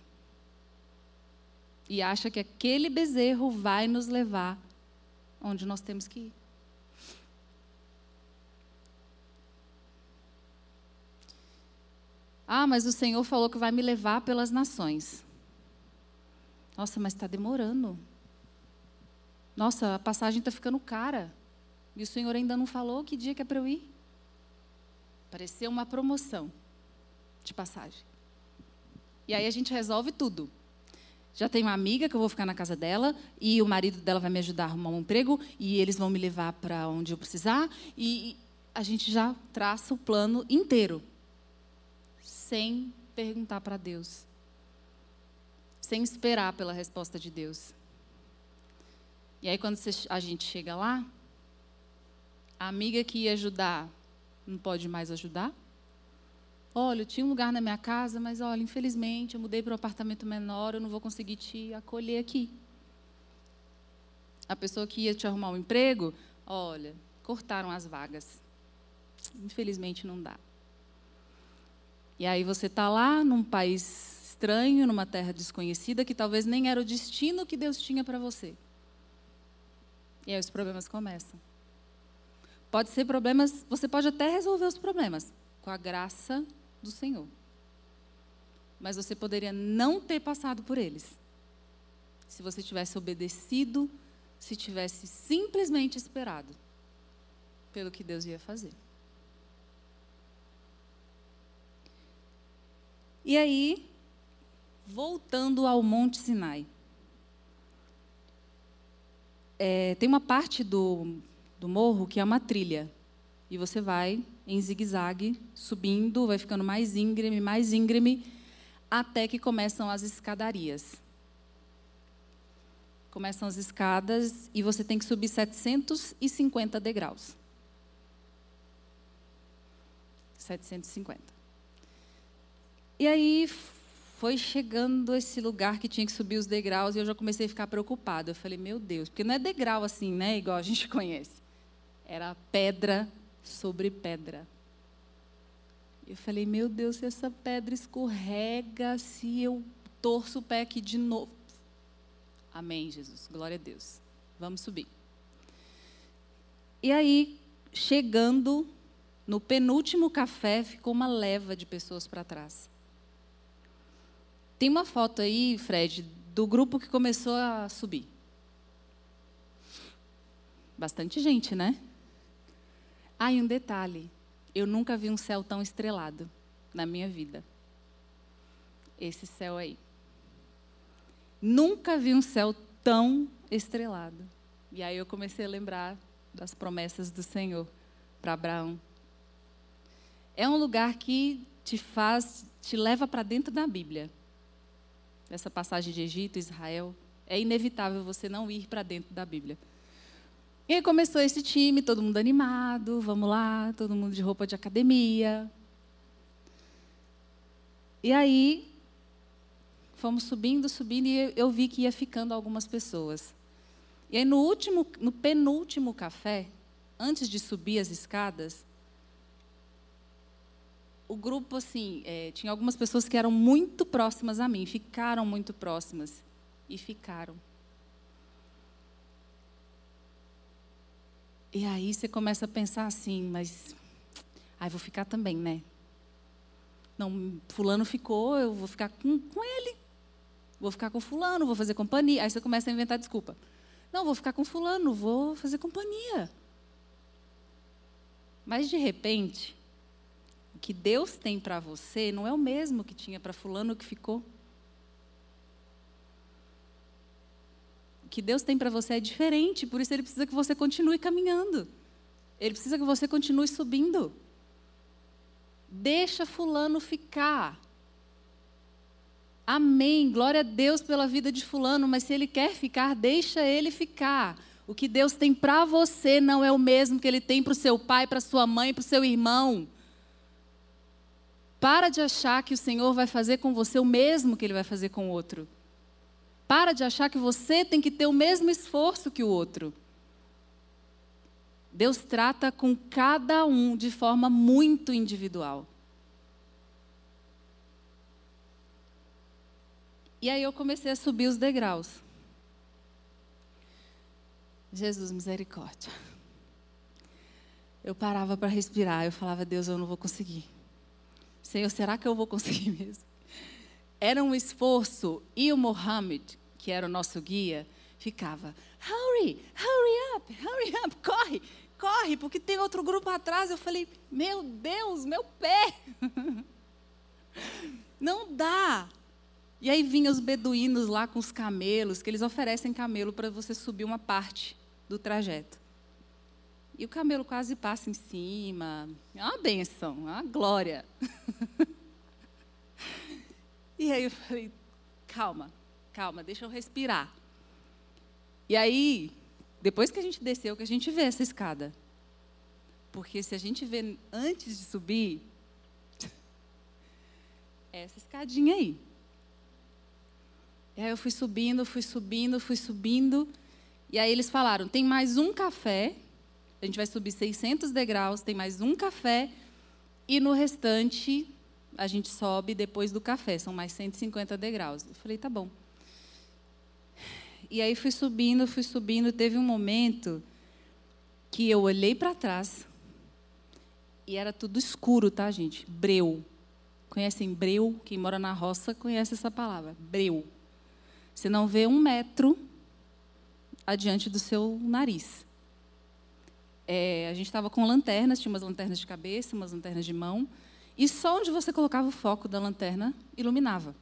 e acha que aquele bezerro vai nos levar onde nós temos que ir. Ah, mas o Senhor falou que vai me levar pelas nações. Nossa, mas está demorando. Nossa, a passagem está ficando cara. E o Senhor ainda não falou que dia que é para eu ir. Pareceu uma promoção de passagem. E aí a gente resolve tudo. Já tenho uma amiga que eu vou ficar na casa dela e o marido dela vai me ajudar a arrumar um emprego e eles vão me levar para onde eu precisar e a gente já traça o plano inteiro sem perguntar para Deus, sem esperar pela resposta de Deus. E aí quando a gente chega lá, a amiga que ia ajudar não pode mais ajudar? Olha, eu tinha um lugar na minha casa, mas olha, infelizmente eu mudei para um apartamento menor, eu não vou conseguir te acolher aqui. A pessoa que ia te arrumar um emprego, olha, cortaram as vagas. Infelizmente não dá. E aí você está lá num país estranho, numa terra desconhecida, que talvez nem era o destino que Deus tinha para você. E aí os problemas começam. Pode ser problemas, você pode até resolver os problemas com a graça do Senhor. Mas você poderia não ter passado por eles. Se você tivesse obedecido, se tivesse simplesmente esperado pelo que Deus ia fazer. E aí, voltando ao Monte Sinai. É, tem uma parte do, do morro que é uma trilha. E você vai em zigue-zague, subindo, vai ficando mais íngreme, mais íngreme, até que começam as escadarias. Começam as escadas e você tem que subir 750 degraus. 750. E aí foi chegando esse lugar que tinha que subir os degraus e eu já comecei a ficar preocupada. Eu falei, meu Deus, porque não é degrau assim, né, igual a gente conhece. Era pedra sobre pedra. Eu falei, meu Deus, se essa pedra escorrega, se eu torço o pé aqui de novo. Amém, Jesus. Glória a Deus. Vamos subir. E aí, chegando no penúltimo café, ficou uma leva de pessoas para trás. Tem uma foto aí, Fred, do grupo que começou a subir. Bastante gente, né? Ah, e um detalhe: eu nunca vi um céu tão estrelado na minha vida. Esse céu aí. Nunca vi um céu tão estrelado. E aí eu comecei a lembrar das promessas do Senhor para Abraão. É um lugar que te faz, te leva para dentro da Bíblia. Essa passagem de Egito, Israel, é inevitável você não ir para dentro da Bíblia. E aí começou esse time, todo mundo animado, vamos lá, todo mundo de roupa de academia. E aí fomos subindo, subindo e eu vi que ia ficando algumas pessoas. E aí no último, no penúltimo café, antes de subir as escadas, o grupo assim é, tinha algumas pessoas que eram muito próximas a mim, ficaram muito próximas e ficaram. E aí você começa a pensar assim, mas aí vou ficar também, né? Não, fulano ficou, eu vou ficar com, com ele. Vou ficar com fulano, vou fazer companhia. Aí você começa a inventar desculpa. Não, vou ficar com fulano, vou fazer companhia. Mas de repente, o que Deus tem para você não é o mesmo que tinha para fulano que ficou. Que Deus tem para você é diferente, por isso Ele precisa que você continue caminhando. Ele precisa que você continue subindo. Deixa Fulano ficar. Amém. Glória a Deus pela vida de Fulano, mas se ele quer ficar, deixa ele ficar. O que Deus tem para você não é o mesmo que ele tem para o seu pai, para sua mãe, para o seu irmão. Para de achar que o Senhor vai fazer com você o mesmo que ele vai fazer com outro. Para de achar que você tem que ter o mesmo esforço que o outro. Deus trata com cada um de forma muito individual. E aí eu comecei a subir os degraus. Jesus, misericórdia. Eu parava para respirar, eu falava, Deus, eu não vou conseguir. Senhor, será que eu vou conseguir mesmo? Era um esforço. E o Mohammed, que era o nosso guia, ficava: hurry, hurry up, hurry up, corre, corre, porque tem outro grupo atrás. Eu falei: meu Deus, meu pé. Não dá. E aí vinham os beduínos lá com os camelos, que eles oferecem camelo para você subir uma parte do trajeto. E o camelo quase passa em cima. É uma benção, é uma glória. e aí eu falei, calma, calma, deixa eu respirar. E aí, depois que a gente desceu, que a gente vê essa escada. Porque se a gente vê antes de subir, é essa escadinha aí. E aí eu fui subindo, fui subindo, fui subindo. E aí eles falaram: tem mais um café. A gente vai subir 600 degraus, tem mais um café. E no restante, a gente sobe depois do café. São mais 150 degraus. Eu falei: tá bom. E aí fui subindo, fui subindo. Teve um momento que eu olhei para trás e era tudo escuro, tá, gente? Breu. Conhecem breu? Quem mora na roça conhece essa palavra. Breu. Você não vê um metro adiante do seu nariz. É, a gente estava com lanternas, tinha umas lanternas de cabeça, umas lanternas de mão, e só onde você colocava o foco da lanterna iluminava.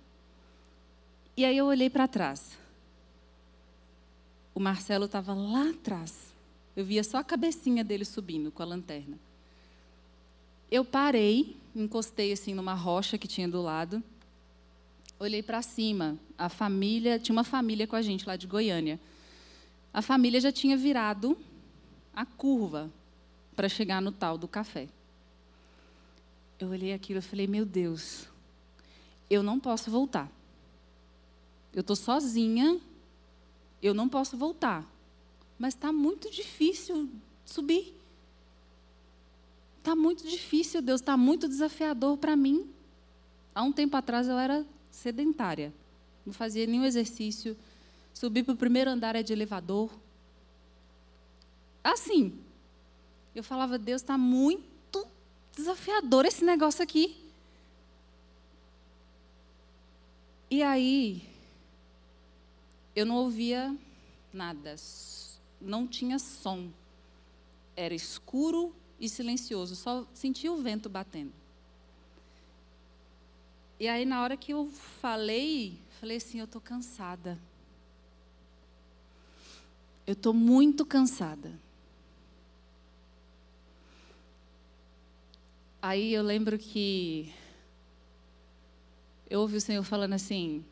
E aí eu olhei para trás o Marcelo estava lá atrás. Eu via só a cabecinha dele subindo com a lanterna. Eu parei, encostei assim numa rocha que tinha do lado. Olhei para cima. A família, tinha uma família com a gente lá de Goiânia. A família já tinha virado a curva para chegar no tal do café. Eu olhei aquilo e falei: "Meu Deus, eu não posso voltar. Eu estou sozinha eu não posso voltar. Mas está muito difícil subir. tá muito difícil, Deus, tá muito desafiador para mim. Há um tempo atrás eu era sedentária, não fazia nenhum exercício, subi para o primeiro andar é de elevador. Assim, eu falava, Deus, está muito desafiador esse negócio aqui. E aí, eu não ouvia nada, não tinha som. Era escuro e silencioso, só sentia o vento batendo. E aí, na hora que eu falei, falei assim: eu estou cansada. Eu estou muito cansada. Aí eu lembro que eu ouvi o Senhor falando assim: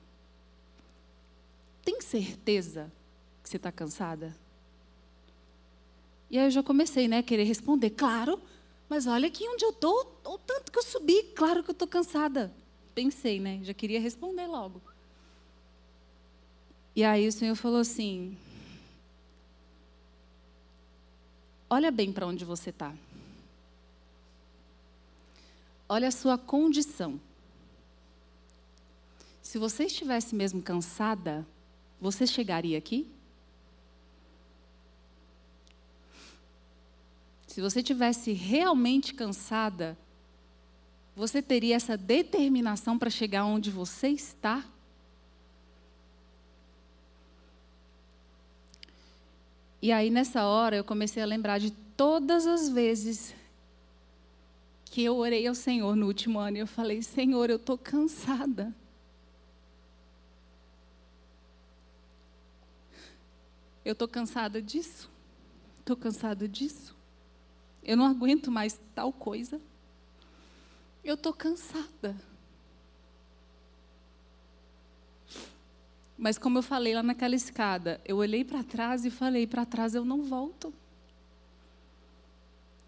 tem certeza que você está cansada? E aí eu já comecei, né, a querer responder, claro, mas olha aqui onde eu estou, o tanto que eu subi, claro que eu estou cansada. Pensei, né, já queria responder logo. E aí o Senhor falou assim: olha bem para onde você está. Olha a sua condição. Se você estivesse mesmo cansada, você chegaria aqui? Se você tivesse realmente cansada, você teria essa determinação para chegar onde você está? E aí, nessa hora, eu comecei a lembrar de todas as vezes que eu orei ao Senhor no último ano e eu falei: Senhor, eu estou cansada. Eu estou cansada disso. Estou cansada disso. Eu não aguento mais tal coisa. Eu estou cansada. Mas como eu falei lá naquela escada, eu olhei para trás e falei: para trás eu não volto.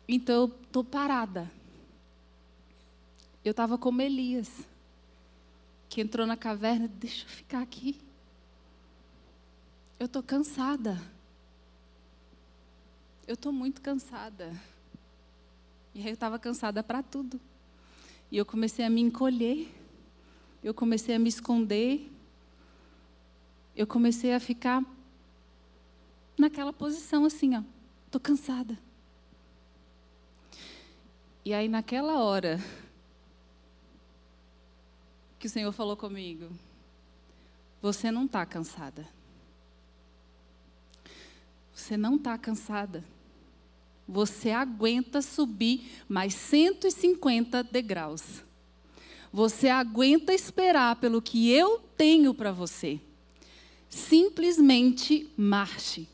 Então eu estou parada. Eu estava como Elias, que entrou na caverna, deixa eu ficar aqui. Eu estou cansada. Eu estou muito cansada. E aí eu estava cansada para tudo. E eu comecei a me encolher. Eu comecei a me esconder. Eu comecei a ficar naquela posição assim, ó. Estou cansada. E aí naquela hora, que o Senhor falou comigo: Você não está cansada. Você não está cansada. Você aguenta subir mais 150 degraus. Você aguenta esperar pelo que eu tenho para você. Simplesmente marche.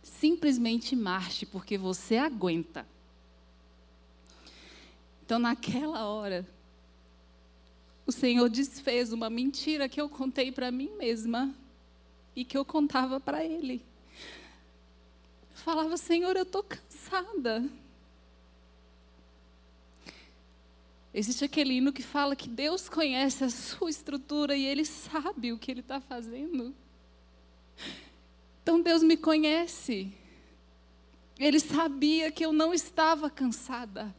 Simplesmente marche, porque você aguenta. Então, naquela hora, o Senhor desfez uma mentira que eu contei para mim mesma e que eu contava para Ele. Eu falava, Senhor, eu estou cansada. Existe aquele hino que fala que Deus conhece a sua estrutura e Ele sabe o que Ele está fazendo. Então Deus me conhece. Ele sabia que eu não estava cansada.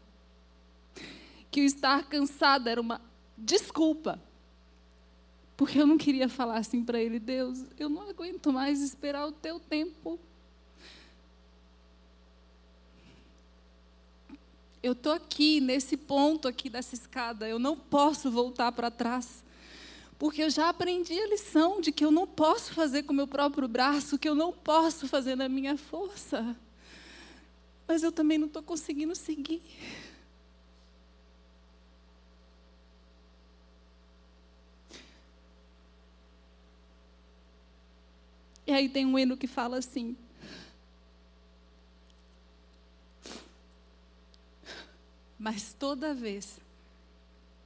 Que o estar cansada era uma desculpa. Porque eu não queria falar assim para ele, Deus, eu não aguento mais esperar o teu tempo. Eu estou aqui, nesse ponto aqui dessa escada, eu não posso voltar para trás. Porque eu já aprendi a lição de que eu não posso fazer com o meu próprio braço, que eu não posso fazer na minha força. Mas eu também não estou conseguindo seguir. E aí tem um hino que fala assim: Mas toda vez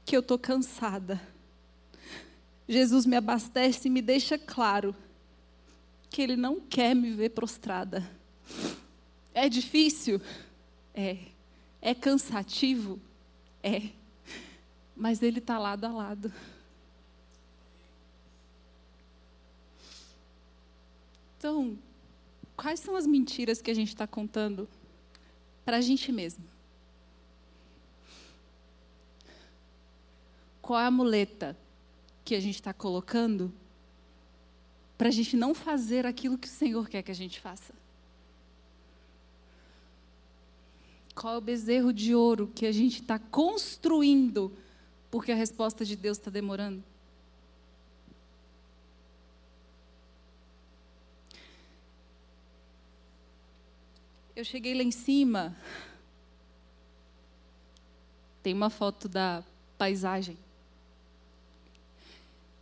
que eu estou cansada, Jesus me abastece e me deixa claro que Ele não quer me ver prostrada. É difícil? É. É cansativo? É. Mas Ele está lado a lado. Então, quais são as mentiras que a gente está contando para a gente mesmo. Qual é a muleta que a gente está colocando para a gente não fazer aquilo que o Senhor quer que a gente faça? Qual é o bezerro de ouro que a gente está construindo porque a resposta de Deus está demorando? Eu cheguei lá em cima. Tem uma foto da paisagem.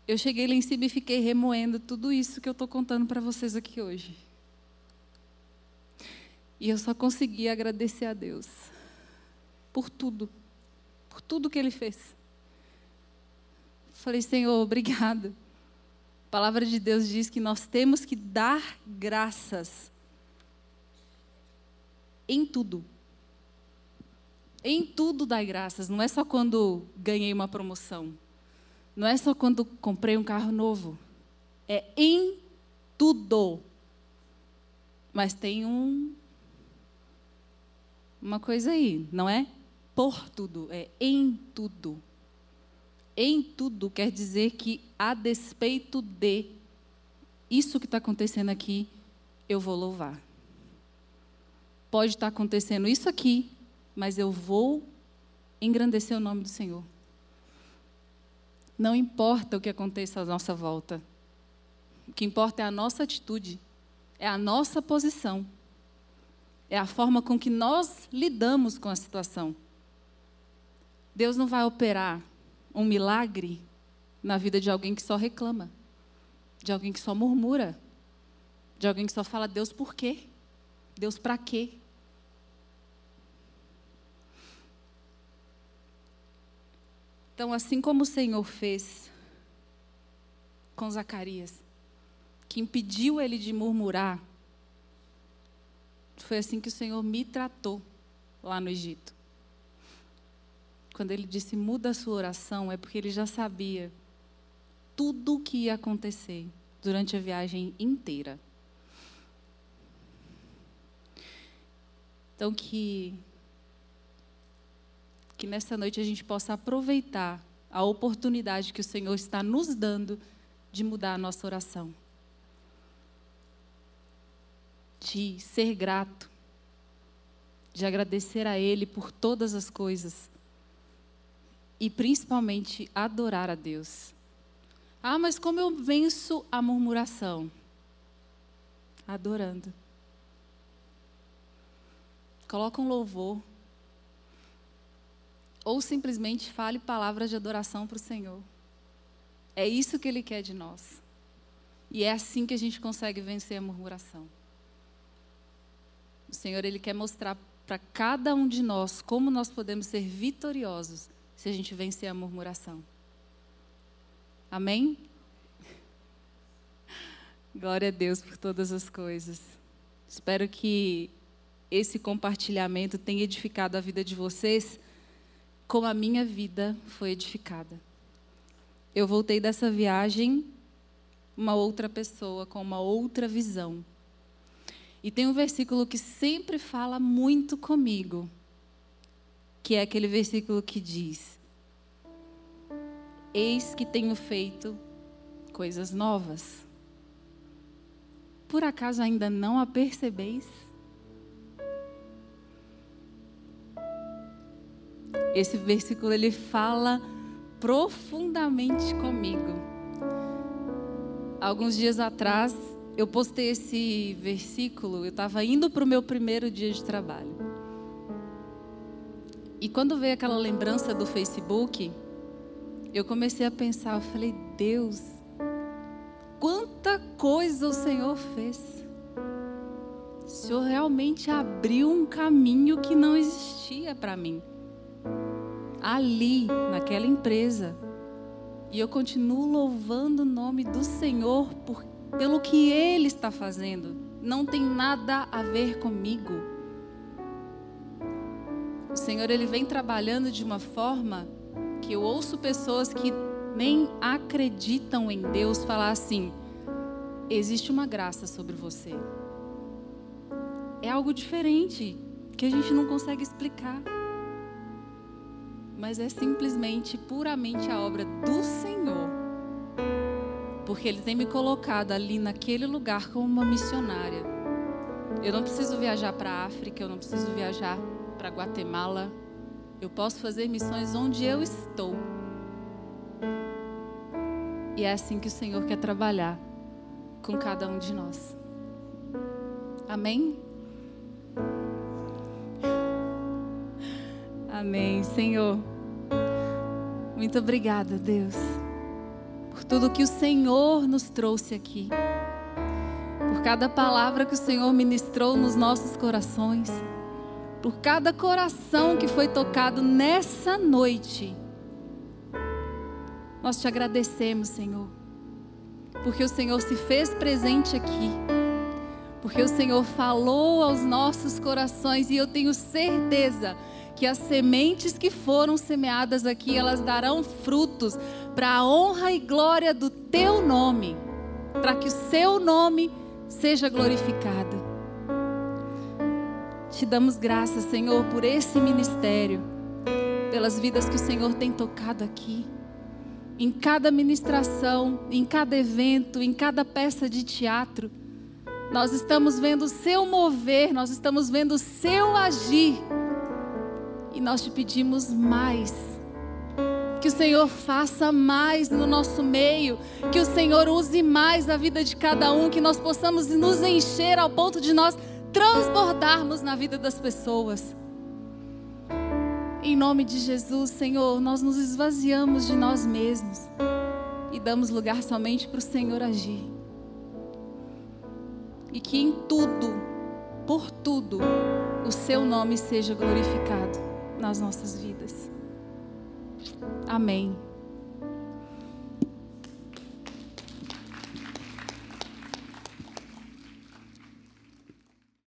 Eu cheguei lá em cima e fiquei remoendo tudo isso que eu estou contando para vocês aqui hoje. E eu só consegui agradecer a Deus por tudo, por tudo que Ele fez. Falei, Senhor, obrigado. A palavra de Deus diz que nós temos que dar graças em tudo. Em tudo dai graças, não é só quando ganhei uma promoção. Não é só quando comprei um carro novo. É em tudo. Mas tem um uma coisa aí, não é? Por tudo, é em tudo. Em tudo quer dizer que a despeito de isso que está acontecendo aqui, eu vou louvar. Pode estar acontecendo isso aqui, mas eu vou engrandecer o nome do Senhor. Não importa o que aconteça à nossa volta. O que importa é a nossa atitude, é a nossa posição, é a forma com que nós lidamos com a situação. Deus não vai operar um milagre na vida de alguém que só reclama, de alguém que só murmura, de alguém que só fala: Deus, por quê? Deus, para quê? Então, assim como o Senhor fez com Zacarias, que impediu ele de murmurar, foi assim que o Senhor me tratou lá no Egito. Quando ele disse muda a sua oração, é porque ele já sabia tudo o que ia acontecer durante a viagem inteira. Então, que que nessa noite a gente possa aproveitar a oportunidade que o Senhor está nos dando de mudar a nossa oração. De ser grato, de agradecer a Ele por todas as coisas e principalmente adorar a Deus. Ah, mas como eu venço a murmuração? Adorando. Coloca um louvor, ou simplesmente fale palavras de adoração para o Senhor. É isso que Ele quer de nós. E é assim que a gente consegue vencer a murmuração. O Senhor, Ele quer mostrar para cada um de nós como nós podemos ser vitoriosos se a gente vencer a murmuração. Amém? Glória a Deus por todas as coisas. Espero que esse compartilhamento tenha edificado a vida de vocês como a minha vida foi edificada. Eu voltei dessa viagem uma outra pessoa, com uma outra visão. E tem um versículo que sempre fala muito comigo, que é aquele versículo que diz: Eis que tenho feito coisas novas. Por acaso ainda não a percebeis? Esse versículo ele fala profundamente comigo. Alguns dias atrás, eu postei esse versículo, eu estava indo para o meu primeiro dia de trabalho. E quando veio aquela lembrança do Facebook, eu comecei a pensar, eu falei, Deus, quanta coisa o Senhor fez. O Senhor realmente abriu um caminho que não existia para mim ali, naquela empresa. E eu continuo louvando o nome do Senhor por, pelo que Ele está fazendo. Não tem nada a ver comigo. O Senhor, Ele vem trabalhando de uma forma que eu ouço pessoas que nem acreditam em Deus falar assim: existe uma graça sobre você. É algo diferente. que a gente não consegue explicar. Mas é simplesmente, puramente a obra do Senhor. Porque Ele tem me colocado ali naquele lugar como uma missionária. Eu não preciso viajar para a África, eu não preciso viajar para Guatemala. Eu posso fazer missões onde eu estou. E é assim que o Senhor quer trabalhar com cada um de nós. Amém? Amém, Senhor. Muito obrigada, Deus, por tudo que o Senhor nos trouxe aqui, por cada palavra que o Senhor ministrou nos nossos corações, por cada coração que foi tocado nessa noite. Nós te agradecemos, Senhor, porque o Senhor se fez presente aqui, porque o Senhor falou aos nossos corações e eu tenho certeza que as sementes que foram semeadas aqui, elas darão frutos para a honra e glória do teu nome, para que o seu nome seja glorificado. Te damos graças, Senhor, por esse ministério, pelas vidas que o Senhor tem tocado aqui. Em cada ministração, em cada evento, em cada peça de teatro, nós estamos vendo o seu mover, nós estamos vendo o seu agir e nós te pedimos mais. Que o Senhor faça mais no nosso meio, que o Senhor use mais a vida de cada um, que nós possamos nos encher ao ponto de nós transbordarmos na vida das pessoas. Em nome de Jesus, Senhor, nós nos esvaziamos de nós mesmos e damos lugar somente para o Senhor agir. E que em tudo, por tudo, o seu nome seja glorificado nas nossas vidas. Amém.